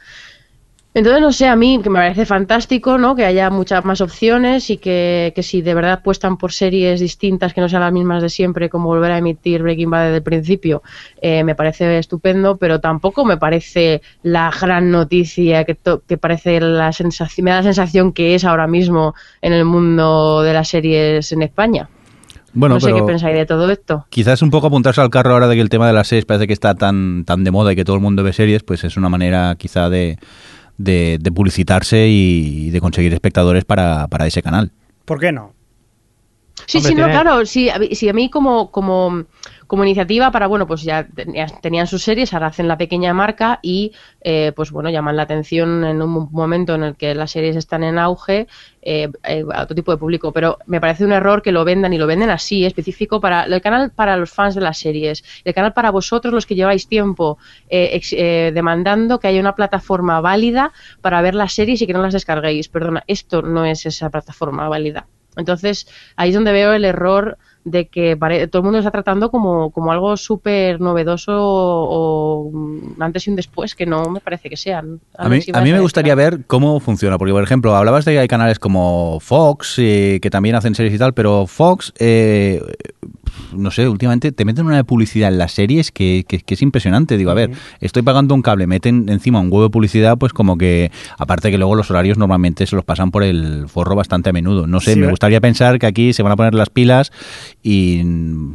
Entonces, no sé, a mí que me parece fantástico, ¿no? Que haya muchas más opciones y que, que si de verdad apuestan por series distintas que no sean las mismas de siempre, como volver a emitir Breaking Bad desde el principio, eh, me parece estupendo, pero tampoco me parece la gran noticia que, que parece la sensación, me da la sensación que es ahora mismo en el mundo de las series en España. Bueno, no sé pero qué pensáis de todo esto. quizás un poco apuntarse al carro ahora de que el tema de las series parece que está tan, tan de moda y que todo el mundo ve series, pues es una manera quizá de, de, de publicitarse y de conseguir espectadores para, para ese canal. ¿Por qué no? Sí, Hombre, sí, no, claro, sí, a mí- sí, a mí como, como, como iniciativa para, bueno, pues ya tenía- tenían sus series, ahora hacen la pequeña marca y, eh, pues bueno, llaman la atención en un momento en el que las series están en auge eh, eh, a otro tipo de público, pero me parece un error que lo vendan y lo venden así, específico para el canal para los fans de las series, el canal para vosotros los que lleváis tiempo eh, ex- eh, demandando que haya una plataforma válida para ver las series y que no las descarguéis. Perdona, esto no es esa plataforma válida. Entonces, ahí es donde veo el error de que pare- todo el mundo está tratando como, como algo súper novedoso o un antes y un después, que no me parece que sean. A mí, a mí me gustaría ver cómo funciona, porque por ejemplo, hablabas de que hay canales como Fox, eh, que también hacen series y tal, pero Fox, eh, no sé, últimamente te meten una publicidad en las series que, que, es impresionante. Digo, a ver, estoy pagando un cable, meten encima un huevo de publicidad, pues como que, aparte que luego los horarios normalmente se los pasan por el forro bastante a menudo. No sé, me gustaría pensar que aquí se van a poner las pilas y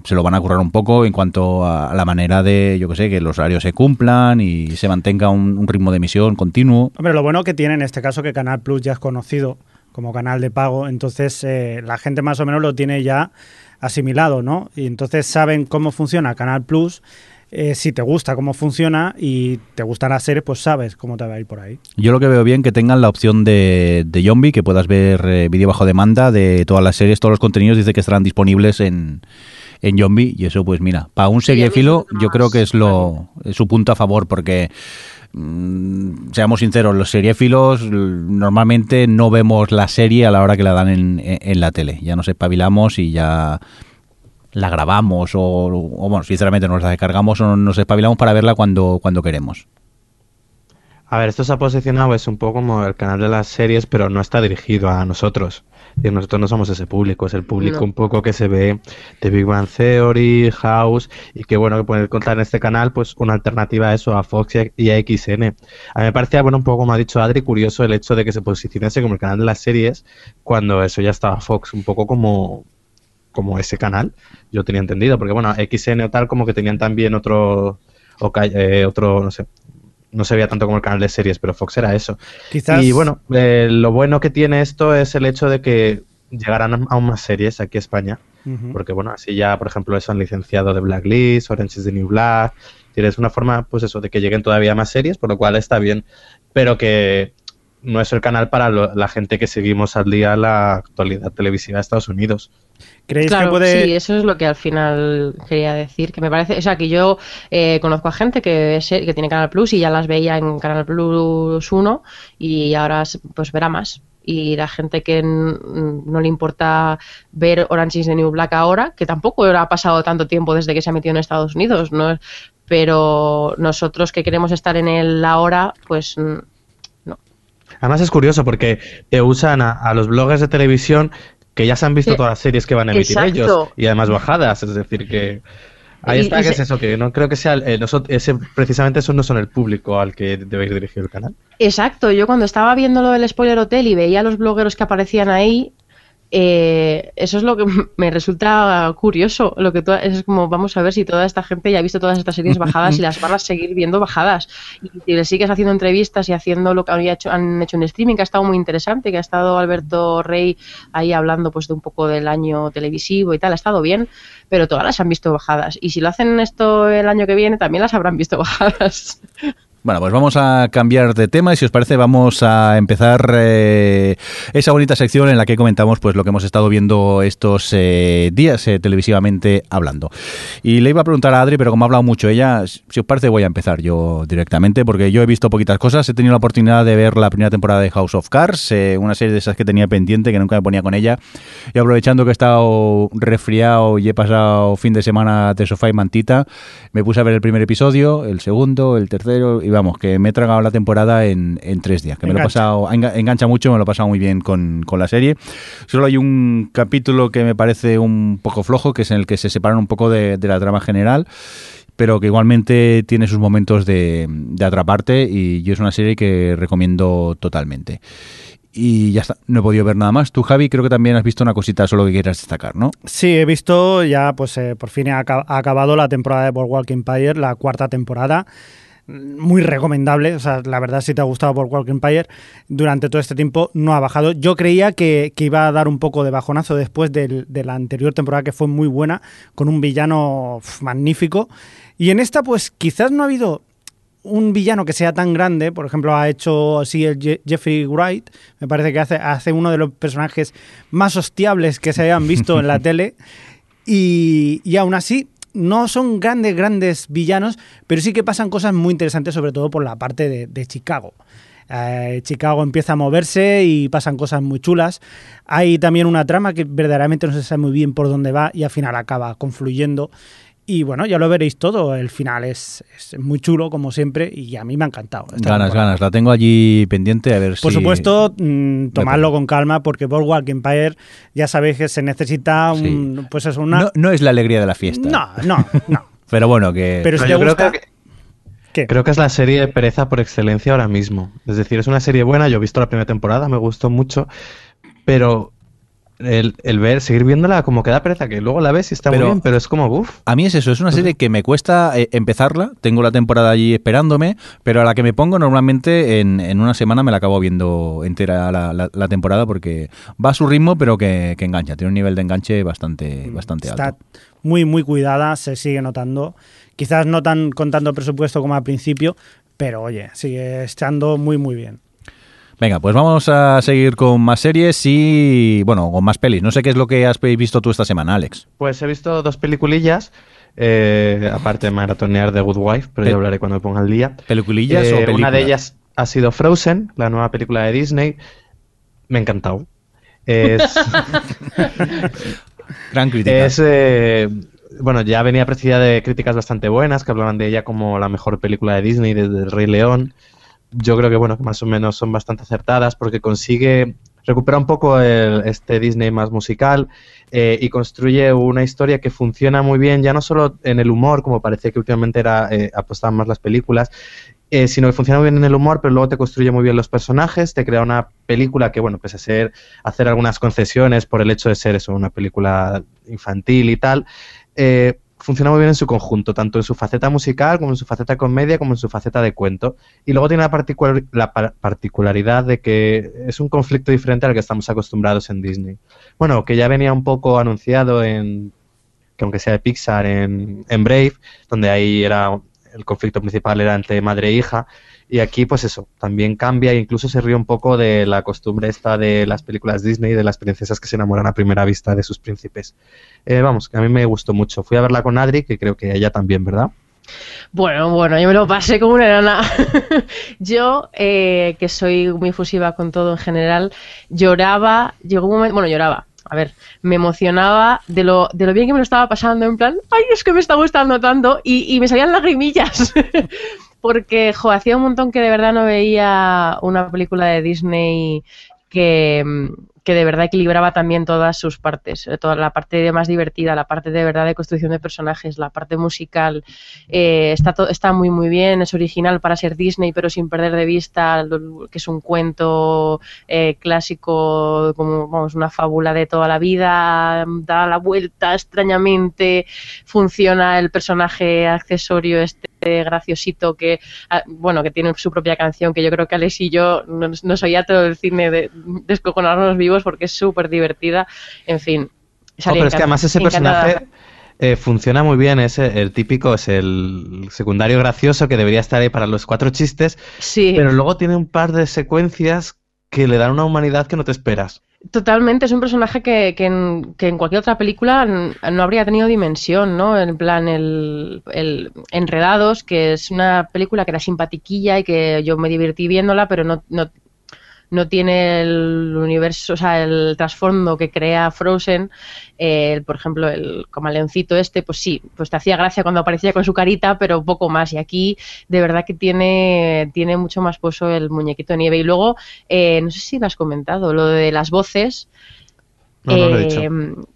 se lo van a currar un poco en cuanto a la manera de, yo que sé, que los horarios se cumplan y se mantenga un, ritmo de emisión continuo. Hombre, lo bueno que tiene en este caso que Canal Plus ya es conocido como canal de pago, entonces eh, la gente más o menos lo tiene ya asimilado, ¿no? Y entonces saben cómo funciona Canal Plus. Eh, si te gusta cómo funciona y te gustan las series, pues sabes cómo te va a ir por ahí. Yo lo que veo bien que tengan la opción de, de Zombie, que puedas ver eh, vídeo bajo demanda de todas las series, todos los contenidos, dice que estarán disponibles en, en Zombie y eso pues mira, para un seriefilo yo creo que es lo es su punto a favor porque Mm, seamos sinceros, los seriefilos normalmente no vemos la serie a la hora que la dan en, la tele. Ya nos espabilamos y ya la grabamos o, bueno, sinceramente nos la descargamos o nos espabilamos para verla cuando, cuando queremos. A ver, esto se ha posicionado, es un poco como el canal de las series, pero no está dirigido a nosotros nosotros no somos ese público, es el público un poco que se ve de Big Bang Theory, House, y que bueno, que puede contar en este canal, pues una alternativa a eso, a Fox y a XN. A mí me parecía, bueno, un poco como ha dicho Adri, curioso el hecho de que se posicionase como el canal de las series, cuando eso ya estaba Fox, un poco como como ese canal, yo tenía entendido, porque bueno, XN o tal como que tenían también otro, o, eh, otro, no sé, no se veía tanto como el canal de series, pero Fox era eso. Y bueno, eh, lo bueno que tiene esto es el hecho de que llegarán aún más series aquí a España. Porque bueno, así ya, por ejemplo, eso han licenciado de Blacklist, Orange is the New Black. Tienes una forma, pues eso, de que lleguen todavía más series, por lo cual está bien. Pero que no es el canal para la gente que seguimos al día la actualidad televisiva de Estados Unidos claro, Sí, eso es lo que al final quería decir. Que me parece, o sea, que yo eh, conozco a gente que, que tiene Canal Plus y ya las veía en Canal Plus 1 y ahora pues verá más. Y la gente que no le importa ver Orange is the New Black ahora, que tampoco ha pasado tanto tiempo desde que se ha metido en Estados Unidos, ¿no? pero nosotros que queremos estar en el ahora, pues no. Además es curioso porque usan a, los bloggers de televisión que ya se han visto todas las series que van a emitir ellos y además bajadas, es decir que ahí está, que es eso, que no creo que sea eh, ese, precisamente eso no son el público al que debéis dirigir el canal. Exacto, yo cuando estaba viendo lo del spoiler hotel y veía a los blogueros que aparecían ahí, eh, eso es lo que me resulta curioso. Lo que es como, vamos a ver si toda esta gente ya ha visto todas estas series bajadas y las van a seguir viendo bajadas. Y si le sigues haciendo entrevistas y haciendo lo que había hecho, han hecho en streaming, que ha estado muy interesante, que ha estado Alberto Rey ahí hablando pues de un poco del año televisivo y tal, ha estado bien, pero todas las han visto bajadas. Y si lo hacen esto el año que viene, también las habrán visto bajadas. Bueno, pues vamos a cambiar de tema y si os parece vamos a empezar eh, esa bonita sección en la que comentamos pues lo que hemos estado viendo estos eh, días eh, televisivamente hablando. Y le iba a preguntar a Adri, pero como ha hablado mucho ella, si os parece voy a empezar yo directamente porque yo he visto poquitas cosas. He tenido la oportunidad de ver la primera temporada de House of Cards, una serie de esas que tenía pendiente que nunca me ponía con ella. Y aprovechando que he estado resfriado y he pasado fin de semana de sofá y mantita, me puse a ver el primer episodio, el segundo, el tercero vamos, que me he tragado la temporada en, tres días. Que me lo he pasado, engancha mucho, me lo he pasado muy bien con, la serie. Solo hay un capítulo que me parece un poco flojo, que es en el que se separan un poco de, la trama general pero que igualmente tiene sus momentos de, de, atraparte y yo es una serie que recomiendo totalmente. Y ya está, no he podido ver nada más. Tú, Javi, creo que también has visto una cosita solo que quieras destacar, ¿no? Sí, he visto ya, pues eh, por fin ha, acabado la temporada de Boardwalk Empire, la cuarta temporada muy recomendable. O sea, la verdad, si te ha gustado por Walk Empire, durante todo este tiempo no ha bajado. Yo creía que, iba a dar un poco de bajonazo después de la anterior temporada, que fue muy buena, con un villano magnífico. Y en esta, pues quizás no ha habido un villano que sea tan grande, por ejemplo, ha hecho así el Jeffrey Wright, me parece que hace, hace uno de los personajes más hostiables que se hayan visto en la tele. Y, y aún así, no son grandes, grandes villanos, pero sí que pasan cosas muy interesantes, sobre todo por la parte de, Chicago. Eh, Chicago empieza a moverse y pasan cosas muy chulas. Hay también una trama que verdaderamente no se sabe muy bien por dónde va y al final acaba confluyendo Y bueno, ya lo veréis todo. El final es, es muy chulo, como siempre, y a mí me ha encantado. Ganas, temporada. ganas. La tengo allí pendiente a ver si... Por supuesto, mm, tomadlo con calma, porque Boardwalk Empire ya sabéis que se necesita un, pues eso, una... No, no es la alegría de la fiesta. no, no. no. Pero bueno, que... Pero si Pero te yo creo gusta... que, ¿Qué? creo que es la serie de pereza por excelencia ahora mismo. Es decir, es una serie buena, yo he visto la primera temporada, me gustó mucho, pero el, el ver, seguir viéndola como que da pereza, que luego la ves y está Pero- muy bien, pero es como, uff. A mí es eso, es una serie que me cuesta eh, empezarla, tengo la temporada allí esperándome, pero a la que me pongo normalmente en, en una semana me la acabo viendo entera la, la- la temporada porque va a su ritmo pero que, que engancha, tiene un nivel de enganche bastante, bastante Está alto. muy, muy cuidada, se sigue notando. Quizás no tan con tanto presupuesto como al principio, pero oye, sigue estando muy, muy bien. Venga, pues vamos a seguir con más series y, bueno, con más pelis. No sé qué es lo que has visto tú esta semana, Alex. Pues he visto dos peliculillas, eh, aparte de maratonear de Good Wife, pero Pe- ya hablaré cuando me ponga al día. ¿Peliculillas Eh, o películas? Una de ellas ha sido Frozen, la nueva película de Disney. Me ha encantado. Es, Gran crítica. es eh, bueno, ya venía precedida de críticas bastante buenas que hablaban de ella como la mejor película de Disney desde El Rey León. Yo creo que bueno, más o menos son bastante acertadas porque consigue recuperar un poco el- este Disney más musical eh, y construye una historia que funciona muy bien, ya no solo en el humor, como parecía que últimamente era eh, apostaban más las películas, eh, sino que funciona muy bien en el humor, pero luego te construye muy bien los personajes, te crea una película que, bueno, pese a ser, hacer algunas concesiones por el hecho de ser eso, una película infantil y tal, eh, funciona muy bien en su conjunto, tanto en su faceta musical, como en su faceta comedia, como en su faceta de cuento. Y luego tiene la, particular- la par- particularidad de que es un conflicto diferente al que estamos acostumbrados en Disney. Bueno, que ya venía un poco anunciado en, que aunque sea de Pixar, en, en Brave, donde ahí era el conflicto principal era entre madre e hija. Y aquí, pues eso, también cambia e incluso se ríe un poco de la costumbre esta de las películas Disney, de las princesas que se enamoran a primera vista de sus príncipes. Eh, vamos, que a mí me gustó mucho. Fui a verla con Adri, que creo que ella también, ¿verdad? Bueno, bueno, yo me lo pasé como una enana. yo, eh, que soy muy fusiva con todo en general, lloraba, llegó un momento, bueno, lloraba, a ver, me emocionaba de lo, de lo bien que me lo estaba pasando, en plan, ay, es que me está gustando tanto, y, y me salían lagrimillas. Porque, jo, hacía un montón que de verdad no veía una película de Disney que, mm, que de verdad equilibraba también todas sus partes, eh, toda la parte más divertida, la parte de verdad de construcción de personajes, la parte musical, eh, está, to- está muy muy bien, es original para ser Disney, pero sin perder de vista que es un cuento eh, clásico, como vamos, una fábula de toda la vida, da la vuelta extrañamente, funciona el personaje accesorio este graciosito que ah, bueno que tiene su propia canción que yo creo que Alex y yo nos, nos oía todo el cine de descojonarnos vivos porque es súper divertida. En fin Oh, pero es que además ese personaje eh, funciona muy bien, es el típico, es el secundario gracioso que debería estar ahí para los cuatro chistes, sí. pero luego tiene un par de secuencias que le dan una humanidad que no te esperas. Totalmente, es un personaje que, que, en, que en cualquier otra película no habría tenido dimensión, ¿no? En plan, el, el Enredados, que es una película que era simpatiquilla y que yo me divertí viéndola, pero no, no, no tiene el universo, o sea, el trasfondo que crea Frozen. Eh, el- por ejemplo, el camaleoncito este, pues sí, pues te hacía gracia cuando aparecía con su carita, pero poco más. Y aquí, de verdad que tiene, tiene mucho más pozo el muñequito de nieve. Y luego, eh, no sé si lo has comentado, lo de las voces. No, no eh,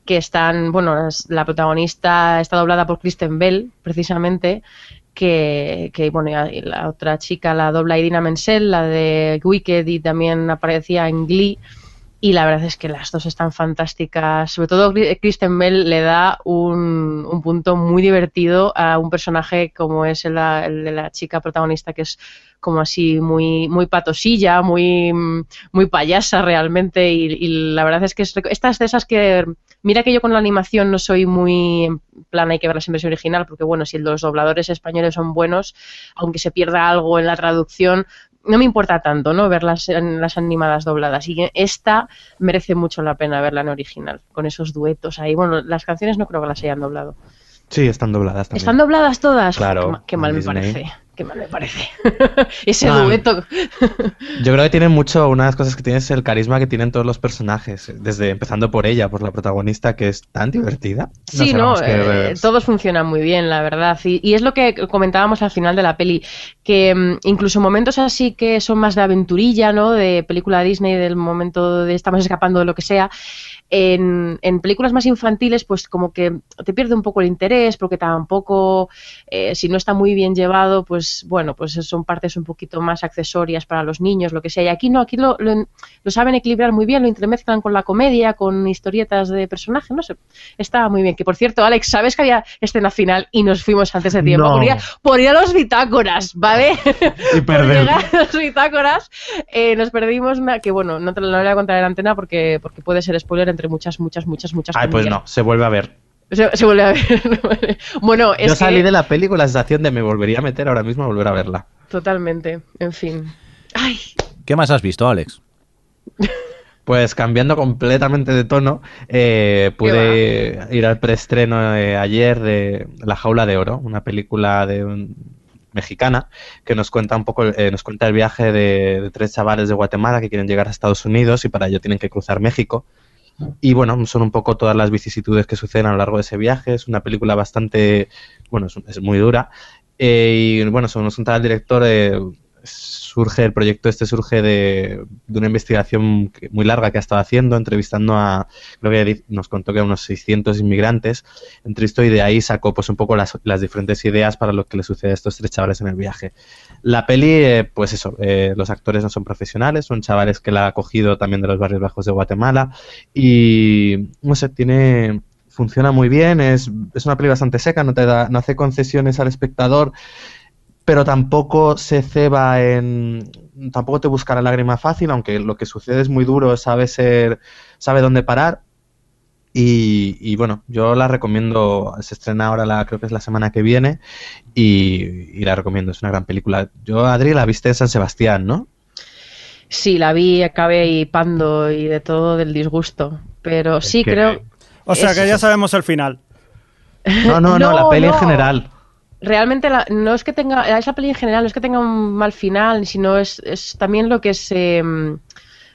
que están, bueno, la protagonista está doblada por Kristen Bell, precisamente, que, que, bueno, y la otra chica la dobla Idina Menzel, la de Wicked y también aparecía en Glee. Y la verdad es que las dos están fantásticas. Sobre todo Kri- Kristen Bell le da un, un punto muy divertido a un personaje como es el, el de la chica protagonista, que es como así muy, muy patosilla, muy, muy payasa realmente. Y, y la verdad es que es, estas de esas que. Mira que yo con la animación no soy muy en plan, hay que verlas en versión original, porque bueno, si los dobladores españoles son buenos, aunque se pierda algo en la traducción, no me importa tanto, ¿no? Verlas en las animadas dobladas. Y esta merece mucho la pena verla en original, con esos duetos ahí. Bueno, las canciones no creo que las hayan doblado. Sí, están dobladas también. ¿Están dobladas todas? Claro, Qué ma- Qué, mal me parece. Qué mal me parece. Ese Ah. dueto. Yo creo que tiene mucho, una de las cosas que tiene es el carisma que tienen todos los personajes, desde empezando por ella, por la protagonista, que es tan divertida. Sí, sé, no, Eh, todos funcionan muy bien, la verdad. Y, y es lo que comentábamos al final de la peli, que mm, incluso momentos así que son más de aventurilla, ¿no? De película Disney, del momento de estamos escapando de lo que sea. En, en películas más infantiles, pues como que te pierde un poco el interés, porque tampoco, eh, si no está muy bien llevado, pues bueno, pues son partes un poquito más accesorias para los niños, lo que sea. Y aquí no, aquí lo, lo, lo saben equilibrar muy bien, lo entremezclan con la comedia, con historietas de personajes, no sé, está muy bien. Que por cierto, Alex, ¿sabes que había escena final y nos fuimos antes de tiempo? No. Por, ir a, por ir a los bitácoras, ¿vale? Y perder. a los bitácoras, eh, nos perdimos una, que bueno, no te lo voy a contar en la antena porque, porque puede ser spoiler entre muchas, muchas, muchas, muchas Ay, pues no, se vuelve a ver. Se, se vuelve a ver. bueno, es Yo salí que... de la peli con la sensación de me volvería a meter ahora mismo a volver a verla. Totalmente, en fin. Ay, ¿Qué más has visto, Alex? Pues cambiando completamente de tono, eh, pude ir al preestreno eh, ayer de La Jaula de Oro, una película de un- mexicana que nos cuenta un poco, eh, nos cuenta el viaje de, de tres chavales de Guatemala que quieren llegar a Estados Unidos y para ello tienen que cruzar México. Y bueno, son un poco todas las vicisitudes que suceden a lo largo de ese viaje. Es una película bastante, bueno, es, muy dura. Eh, y bueno, según nos contaba el director, eh, surge el proyecto este surge de, de una investigación muy larga que ha estado haciendo, entrevistando a, creo que nos contó que a unos 600 inmigrantes, entrevistó y de ahí sacó pues un poco las, las diferentes ideas para lo que le sucede a estos tres chavales en el viaje. La peli, eh, pues eso, eh, los actores no son profesionales, son chavales que la ha cogido también de los barrios bajos de Guatemala y, no sé, tiene... Funciona muy bien, es, es una peli bastante seca, no te da, no hace concesiones al espectador, pero tampoco se ceba en tampoco te busca la lágrima fácil aunque lo que sucede es muy duro sabe ser sabe dónde parar y, y bueno yo la recomiendo se estrena ahora la creo que es la semana que viene y, y la recomiendo es una gran película yo Adri la viste en San Sebastián ¿no? sí, la vi, acabé hipando y de todo del disgusto. Pero sí, que- creo... O sea Es- que ya sabemos el final. no no no, la No, peli en general realmente la- no es que tenga esa peli en general no es que tenga un mal final sino es, es también lo que se mm,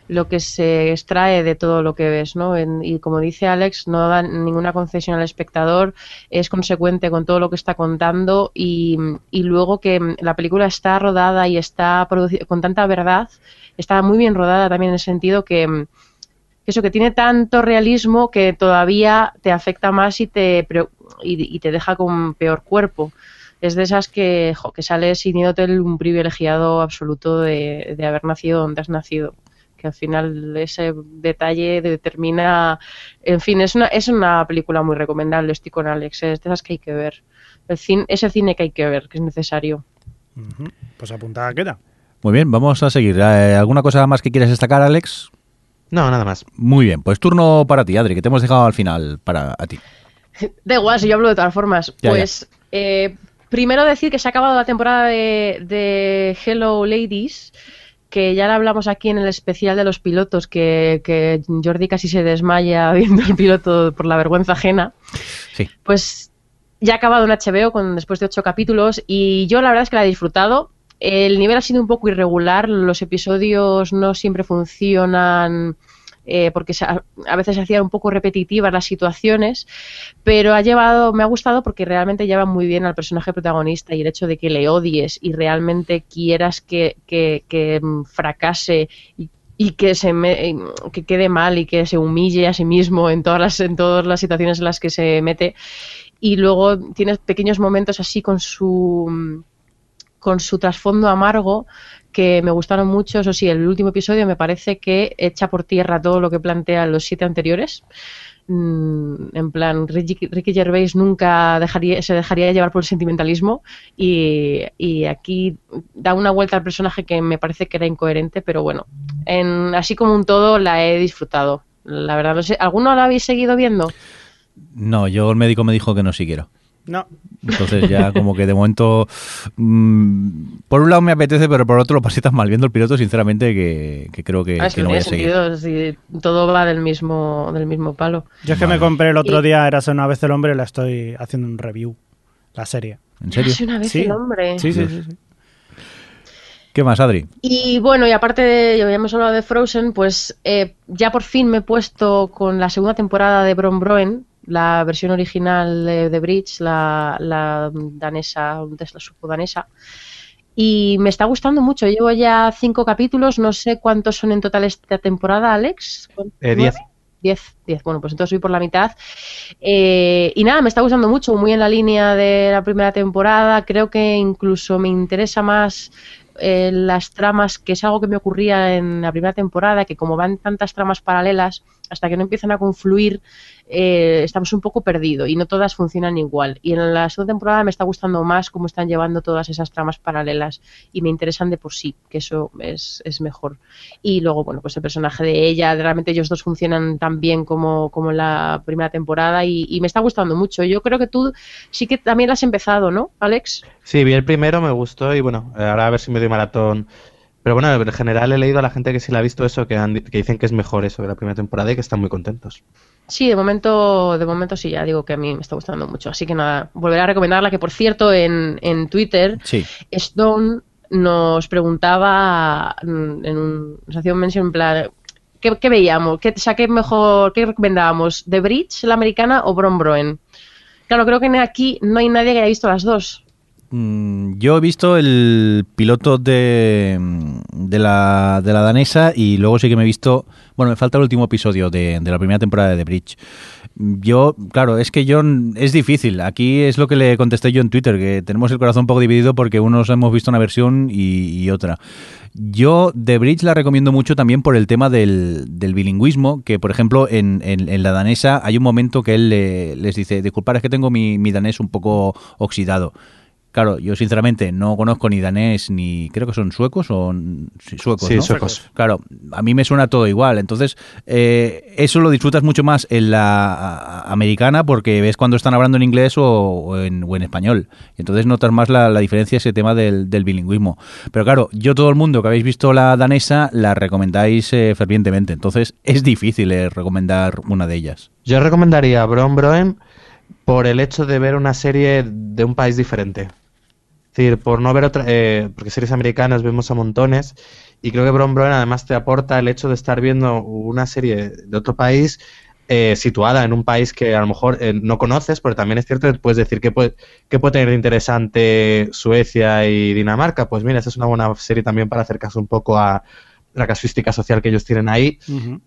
lo que se extrae de todo lo que ves no y como dice Alex no da ninguna concesión al espectador es consecuente con todo lo que está contando y, y luego que mm, la película está rodada y está producida con tanta verdad está muy bien rodada también en el sentido que mm, que eso que tiene tanto realismo que todavía te afecta más y te y te deja con peor cuerpo. Es de esas que, jo, que sales sintiéndote el- un privilegiado absoluto de, de haber nacido donde has nacido. Que al final ese detalle determina. En fin, es una, es una película muy recomendable. Estoy con Alex. Es de esas que hay que ver. El cine, ese cine que hay que ver, que es necesario. Pues apuntada queda. Muy bien, vamos a seguir. Eh, ¿Alguna cosa más que quieras destacar, Alex? no nada más Muy bien, pues turno para ti, Adri, que te hemos dejado al final para a ti. Da igual, si yo hablo de todas formas. Ya, pues eh, primero decir que se ha acabado la temporada de, de Hello Ladies, que ya la hablamos aquí en el especial de los pilotos, que, que Jordi casi se desmaya viendo el piloto por la vergüenza ajena. Sí. Pues ya ha acabado en HBO con, después de ocho capítulos y yo la verdad es que la he disfrutado. El nivel ha sido un poco irregular, los episodios no siempre funcionan eh, porque a, veces se hacían un poco repetitivas las situaciones, pero ha llevado, me ha gustado porque realmente lleva muy bien al personaje protagonista y el hecho de que le odies y realmente quieras que, que- que, mm, fracase y, que se me- que quede mal y que se humille a sí mismo en todas las en todas las situaciones en las que se mete. Y luego tienes pequeños momentos así con su con su trasfondo amargo que me gustaron mucho. Eso sí, el último episodio me parece que echa por tierra todo lo que plantean los siete anteriores. Mm, en plan, Ricky, Ricky Gervais nunca dejaría, se dejaría llevar por el sentimentalismo y, y aquí da una vuelta al personaje que me parece que era incoherente, pero bueno, en, así como un todo la he disfrutado. La verdad, no sé, ¿alguno la habéis seguido viendo? No, yo el médico me dijo que no siguiera. No. Entonces ya como que de momento, mm, por un lado me apetece, pero por otro lo pasé tan mal viendo el piloto, sinceramente, que, que creo que, Ah, que no voy a seguir. sentido, si todo va del mismo, del mismo palo. Yo es que me compré el otro día, eras una vez el hombre, y la estoy haciendo un review. La serie. ¿En serio? Hace una vez Sí. el hombre. Sí, sí, sí. sí. ¿Qué más, Adri? Y bueno, y aparte de, ya hemos hablado de Frozen, pues eh, ya por fin me he puesto con la segunda temporada de Bron Broen, la versión original de, de Bridge, la, la danesa, la supo-danesa. Y me está gustando mucho. Llevo ya cinco capítulos, no sé cuántos son en total esta temporada, Alex. Eh, diez. 10, 10. Bueno, pues entonces voy por la mitad. Eh, y nada, me está gustando mucho, muy en la línea de la primera temporada. Creo que incluso me interesa más eh, las tramas, que es algo que me ocurría en la primera temporada, que como van tantas tramas paralelas, hasta que no empiezan a confluir, eh, estamos un poco perdidos y no todas funcionan igual. Y en la segunda temporada me está gustando más cómo están llevando todas esas tramas paralelas y me interesan de por sí, que eso es, es mejor. Y luego, bueno, pues el personaje de ella, realmente ellos dos funcionan tan bien como, como en la primera temporada y, y me está gustando mucho. Yo creo que tú sí que también la has empezado, ¿no, Alex? Sí, vi el primero, me gustó y bueno, ahora a ver si me doy maratón. Pero bueno, en general he leído a la gente que sí la ha visto eso, que, han- que dicen que es mejor eso de la primera temporada y que están muy contentos. Sí, de momento, de momento sí, ya digo que a mí me está gustando mucho. Así que nada, volveré a recomendarla, que por cierto, en, en Twitter, Sí. Stone nos preguntaba mm, en un, nos hacía un mention en plan ¿qué, qué veíamos? ¿Qué, o sea, ¿qué mejor, qué recomendábamos? ¿The Bridge, la americana o Bron Broen? Claro, creo que aquí no hay nadie que haya visto las dos. Mm, Yo he visto el piloto de, de, la, de la danesa y luego sí que me he visto. Bueno, me falta el último episodio de, de la primera temporada de The Bridge. Yo, claro, es que yo es difícil. Aquí es lo que le contesté yo en Twitter, que tenemos el corazón un poco dividido porque unos hemos visto una versión y, otra. Yo The Bridge la recomiendo mucho también por el tema del, bilingüismo, que por ejemplo en, en- en la danesa hay un momento que él le- les dice, disculpad, es que tengo mi danés un poco oxidado. Claro, yo sinceramente no conozco ni danés ni creo que son suecos o sí, suecos, Sí, ¿no? suecos. Claro, a mí me suena todo igual. Entonces, eh, eso lo disfrutas mucho más en la americana porque ves cuando están hablando en inglés o, o en, o en español. Entonces notas más la, la diferencia, ese tema del, del bilingüismo. Pero claro, yo todo el mundo que habéis visto la danesa la recomendáis eh, fervientemente. Entonces, es difícil eh, recomendar una de ellas. Yo recomendaría Bron Broen por el hecho de ver una serie de un país diferente. Decir, por no ver otra, eh, porque series americanas vemos a montones y creo que Bron Broen además te aporta el hecho de estar viendo una serie de otro país eh, situada en un país que a lo mejor eh, no conoces, pero también es cierto que puedes decir que puede, que puede tener de interesante Suecia y Dinamarca. Pues mira, esa es una buena serie también para acercarse un poco a la casuística social que ellos tienen ahí.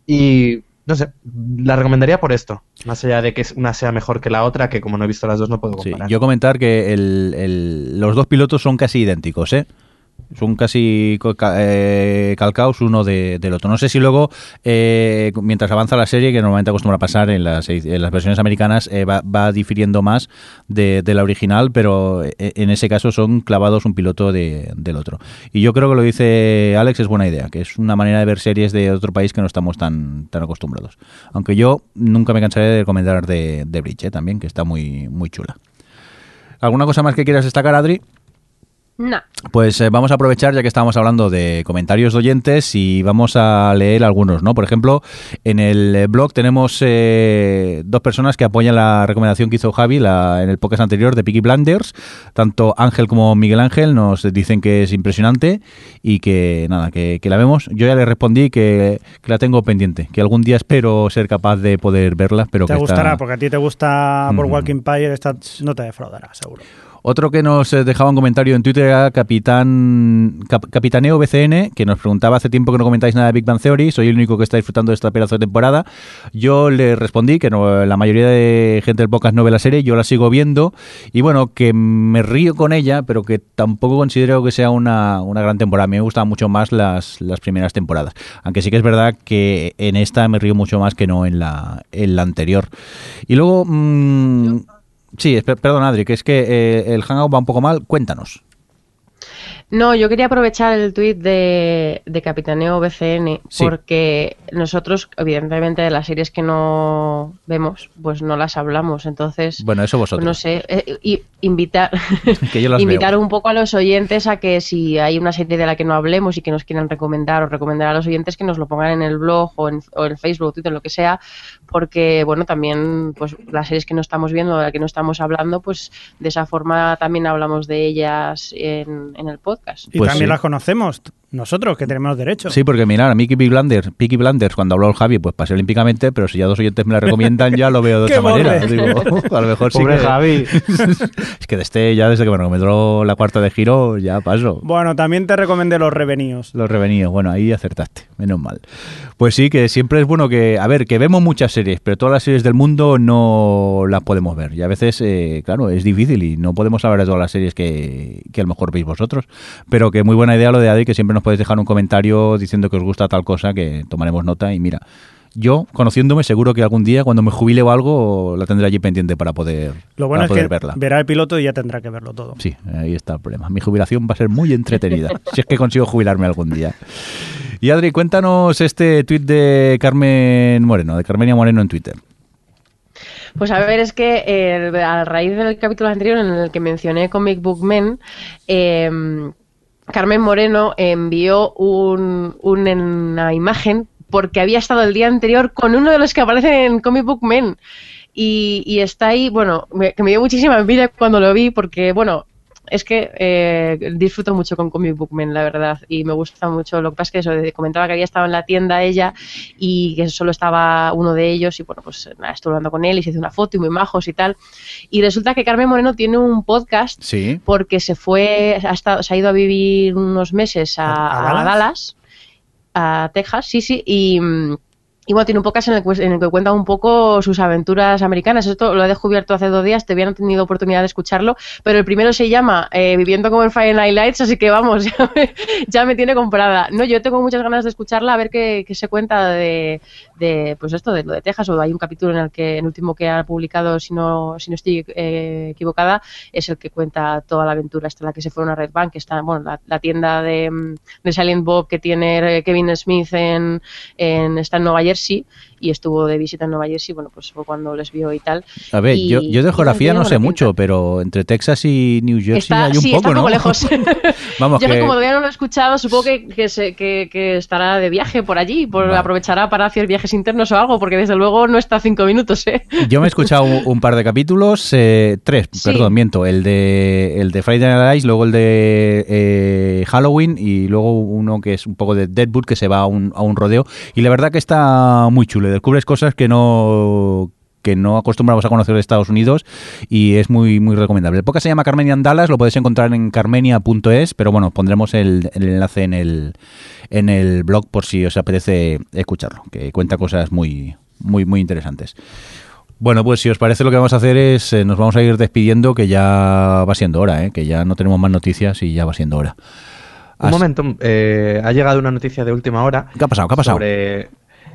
Y no sé, la recomendaría por esto. Más allá de que una sea mejor que la otra, que como no he visto las dos no puedo Sí, comparar. yo comentar que el- el- los dos pilotos son casi idénticos, ¿eh? Son casi eh, calcaos uno de- del otro. No sé si luego, eh, mientras avanza la serie, que normalmente acostumbra a pasar en las, versiones americanas, eh, va, difiriendo más de, la original, pero eh, en ese caso son clavados un piloto de- del otro. Y yo creo que lo dice Alex, es buena idea, que es una manera de ver series de otro país que no estamos tan, tan acostumbrados. Aunque yo nunca me cansaré de recomendar de, de Bridge, también, que está muy, muy chula. ¿Alguna cosa más que quieras destacar, Adri? No. Pues eh, vamos a aprovechar ya que estábamos hablando de comentarios de oyentes y vamos a leer algunos, ¿no? Por ejemplo, en el blog tenemos eh, dos personas que apoyan la recomendación que hizo Javi la- en el podcast anterior de Peaky Blinders. Tanto Ángel como Miguel Ángel nos dicen que es impresionante y que nada, que, que la vemos. Yo ya le respondí que, que la tengo pendiente, que algún día espero ser capaz de poder verla, pero te que gustará, está... porque a ti te gusta por. Walking Empire, esta no te defraudará, seguro. Otro que nos eh, dejaba un comentario en Twitter era Capitán Cap- Capitaneo BCN, que nos preguntaba hace tiempo que no comentáis nada de Big Bang Theory, soy el único que está disfrutando de esta pedazo de temporada. Yo le respondí que no, la mayoría de gente del podcast no ve la serie, yo la sigo viendo y bueno, que me río con ella, pero que tampoco considero que sea una, una gran temporada. A mí me gustan mucho más las, las primeras temporadas, aunque sí que es verdad que en esta me río mucho más que no en la, en la anterior. Y luego... mm, Sí, perdón Adri, que es que eh, el Hangout va un poco mal. Cuéntanos. No, yo quería aprovechar el tuit de, de Capitaneo BCN Sí. porque nosotros, evidentemente, de las series que no vemos, pues no las hablamos. Entonces, Bueno, eso vosotros. no sé, eh, y- invitar, Que yo las invitar veo. un poco a los oyentes a que si hay una serie de la que no hablemos y que nos quieran recomendar o recomendar a los oyentes que nos lo pongan en el blog o en, o en Facebook, Twitter, lo que sea, porque bueno, también pues las series que no estamos viendo, de las que no estamos hablando, pues de esa forma también hablamos de ellas en, en el podcast. Y Pues también sí. las conocemos nosotros, que tenemos derecho. Sí, porque mirar, a mí Peaky Blinders, Peaky Blinders, cuando habló el Javi, pues pasé olímpicamente, pero si ya dos oyentes me la recomiendan, ya lo veo de ¡Qué otra manera. Digo, a lo mejor sí Pobre que... Javi. es que de este, ya desde que me recomendó la cuarta de giro, ya paso. Bueno, también te recomendé los revenidos. Los revenidos, bueno, ahí acertaste, menos mal. Pues sí, que siempre es bueno que, a ver, que vemos muchas series, pero todas las series del mundo no las podemos ver. Y a veces, eh, claro, es difícil y no podemos hablar de todas las series que, que a lo mejor veis vosotros. Pero que muy buena idea lo de Adi, que siempre nos podéis dejar un comentario diciendo que os gusta tal cosa, que tomaremos nota y mira. Yo, conociéndome, seguro que algún día, cuando me jubile o algo, la tendré allí pendiente para poder, Lo bueno para es poder que verla. verá el piloto y ya tendrá que verlo todo. Sí, ahí está el problema. Mi jubilación va a ser muy entretenida, si es que consigo jubilarme algún día. Y Adri, cuéntanos este tuit de Carmen Moreno, de Carmenia Moreno en Twitter. Pues a ver, es que eh, a raíz del capítulo anterior en el que mencioné Comic Book Men, eh, Carmen Moreno envió un- una imagen porque había estado el día anterior con uno de los que aparecen en Comic Book Men. Y, y está ahí, bueno, me- que me dio muchísima envidia cuando lo vi porque, bueno, es que eh, disfruto mucho con Comic Book Men, la verdad, y me gusta mucho. Lo que pasa es que eso, comentaba que había estado en la tienda ella y que solo estaba uno de ellos y bueno, pues nada, estuve hablando con él y se hizo una foto y muy majos y tal. Y resulta que Carmen Moreno tiene un podcast Sí. porque se fue, ha estado, se ha ido a vivir unos meses a, ¿A- a a Dallas? Dallas, a Texas, sí, sí, y, mm, y tiene un podcast en el, en el que cuenta un poco sus aventuras americanas. Esto lo he descubierto hace dos días, te habían tenido oportunidad de escucharlo, pero el primero se llama eh, Viviendo como en Fire Night Lights, así que vamos, ya me, ya me tiene comprada. No, yo tengo muchas ganas de escucharla, a ver qué, qué se cuenta de, de, pues esto, de lo de Texas, o hay un capítulo en el que, el último que ha publicado, si no, si no estoy eh, equivocada, es el que cuenta toda la aventura hasta la que se fueron a Red Bank, que está, bueno, la, la tienda de, mm, de Silent Bob que tiene eh, Kevin Smith en, en, está en Nueva Jersey y estuvo de visita en Nueva Jersey, bueno, pues fue cuando les vio y tal. A ver, Y- yo, yo de geografía no sé mucho, pinta. pero entre Texas y New Jersey Está, hay un sí, poco, está un ¿no? poco lejos. Vamos, Yo que... como todavía no lo he escuchado, supongo que, que, se- que- que estará de viaje por allí, por, Vale. aprovechará para hacer viajes internos o algo, porque desde luego no está a cinco minutos, ¿eh? Yo me he escuchado un, un par de capítulos, eh, tres, Sí. perdón, miento, el de el de Friday Night Lights, luego el de eh, Halloween y luego uno que es un poco de Deadwood que se va a un, a un rodeo y la verdad que está muy chulo, descubres cosas que no que no acostumbramos a conocer de Estados Unidos y es muy muy recomendable. El podcast se llama Carmenian Dallas, lo podéis encontrar en carmenia.es, pero bueno, pondremos el, el enlace en el en el blog por si os apetece escucharlo, que cuenta cosas muy muy muy interesantes. Bueno, pues si os parece lo que vamos a hacer es, eh, nos vamos a ir despidiendo, que ya va siendo hora, ¿eh? que ya no tenemos más noticias y ya va siendo hora. Un momento, eh, ha llegado una noticia de última hora. ¿Qué ha pasado? ¿Qué ha pasado? Sobre,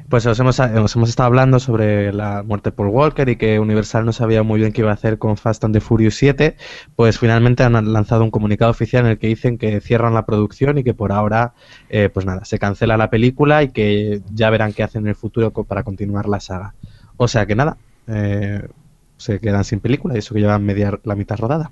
pues os hemos, os hemos estado hablando sobre la muerte de Paul Walker y que Universal no sabía muy bien qué iba a hacer con Fast and the Furious 7. Pues finalmente han lanzado un comunicado oficial en el que dicen que cierran la producción y que por ahora, eh, pues nada, se cancela la película y que ya verán qué hacen en el futuro para continuar la saga. O sea que nada, eh, se quedan sin película y eso que llevan media la mitad rodada.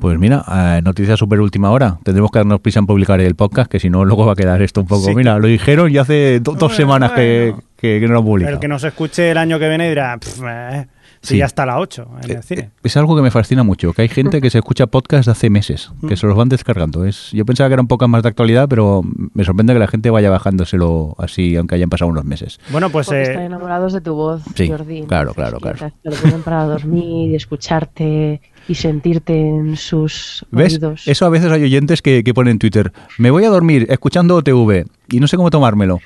Pues mira, eh, noticia súper última hora. Tendremos que darnos prisa en publicar el podcast, que si no, luego va a quedar esto un poco. Sí. Mira, lo dijeron ya hace do- dos Bueno, semanas que. Que- que no lo han publicado. El que nos escuche el año que viene dirá, "Pff, eh, si Sí. ya está la 8 en Eh, el cine. eh, Es algo que me fascina mucho, que hay gente que se escucha podcast de hace meses, que se los van descargando. Es, yo pensaba que era un poco más de actualidad, pero me sorprende que la gente vaya bajándoselo así, aunque hayan pasado unos meses. Bueno, pues eh, están enamorados de tu voz, Sí, Jordi. claro, claro, claro. Te lo ponen para dormir y escucharte y sentirte en sus ¿Ves? oídos. Eso a veces hay oyentes que, que ponen en Twitter, me voy a dormir escuchando OTV y no sé cómo tomármelo.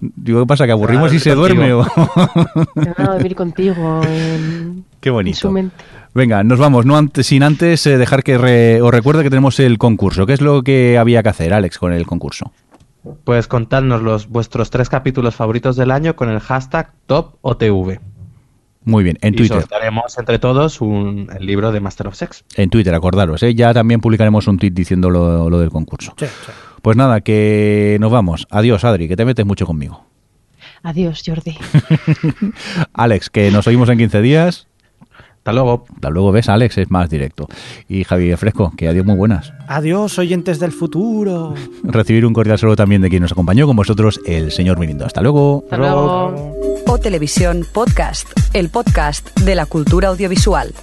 Digo, ¿qué pasa? ¿Que aburrimos Ah, y se duerme? o- contigo en, Qué en bonito. su mente. Venga, nos vamos, no antes, sin antes eh, dejar que re- os recuerde que tenemos el concurso. ¿Qué es lo que había que hacer, Alex, con el concurso? Pues contadnos los vuestros tres capítulos favoritos del año con el hashtag TopOTV. Muy bien, en y Twitter. sortearemos entre todos un, el libro de Master of Sex. En Twitter, acordaros, ¿eh? ya también publicaremos un tweet diciendo lo, lo del concurso. sí, sí. Pues nada, que nos vamos. Adiós, Adri, que te metes mucho conmigo. Adiós, Jordi. Alex, que nos oímos en 15 días. Hasta luego. Hasta luego, ves, Alex es más directo. Y Javier Fresco, que adiós muy buenas. Adiós, oyentes del futuro. Recibir un cordial saludo también de quien nos acompañó con vosotros, el señor Mirindo. Hasta luego. Hasta luego. O Televisión Podcast, el podcast de la cultura audiovisual.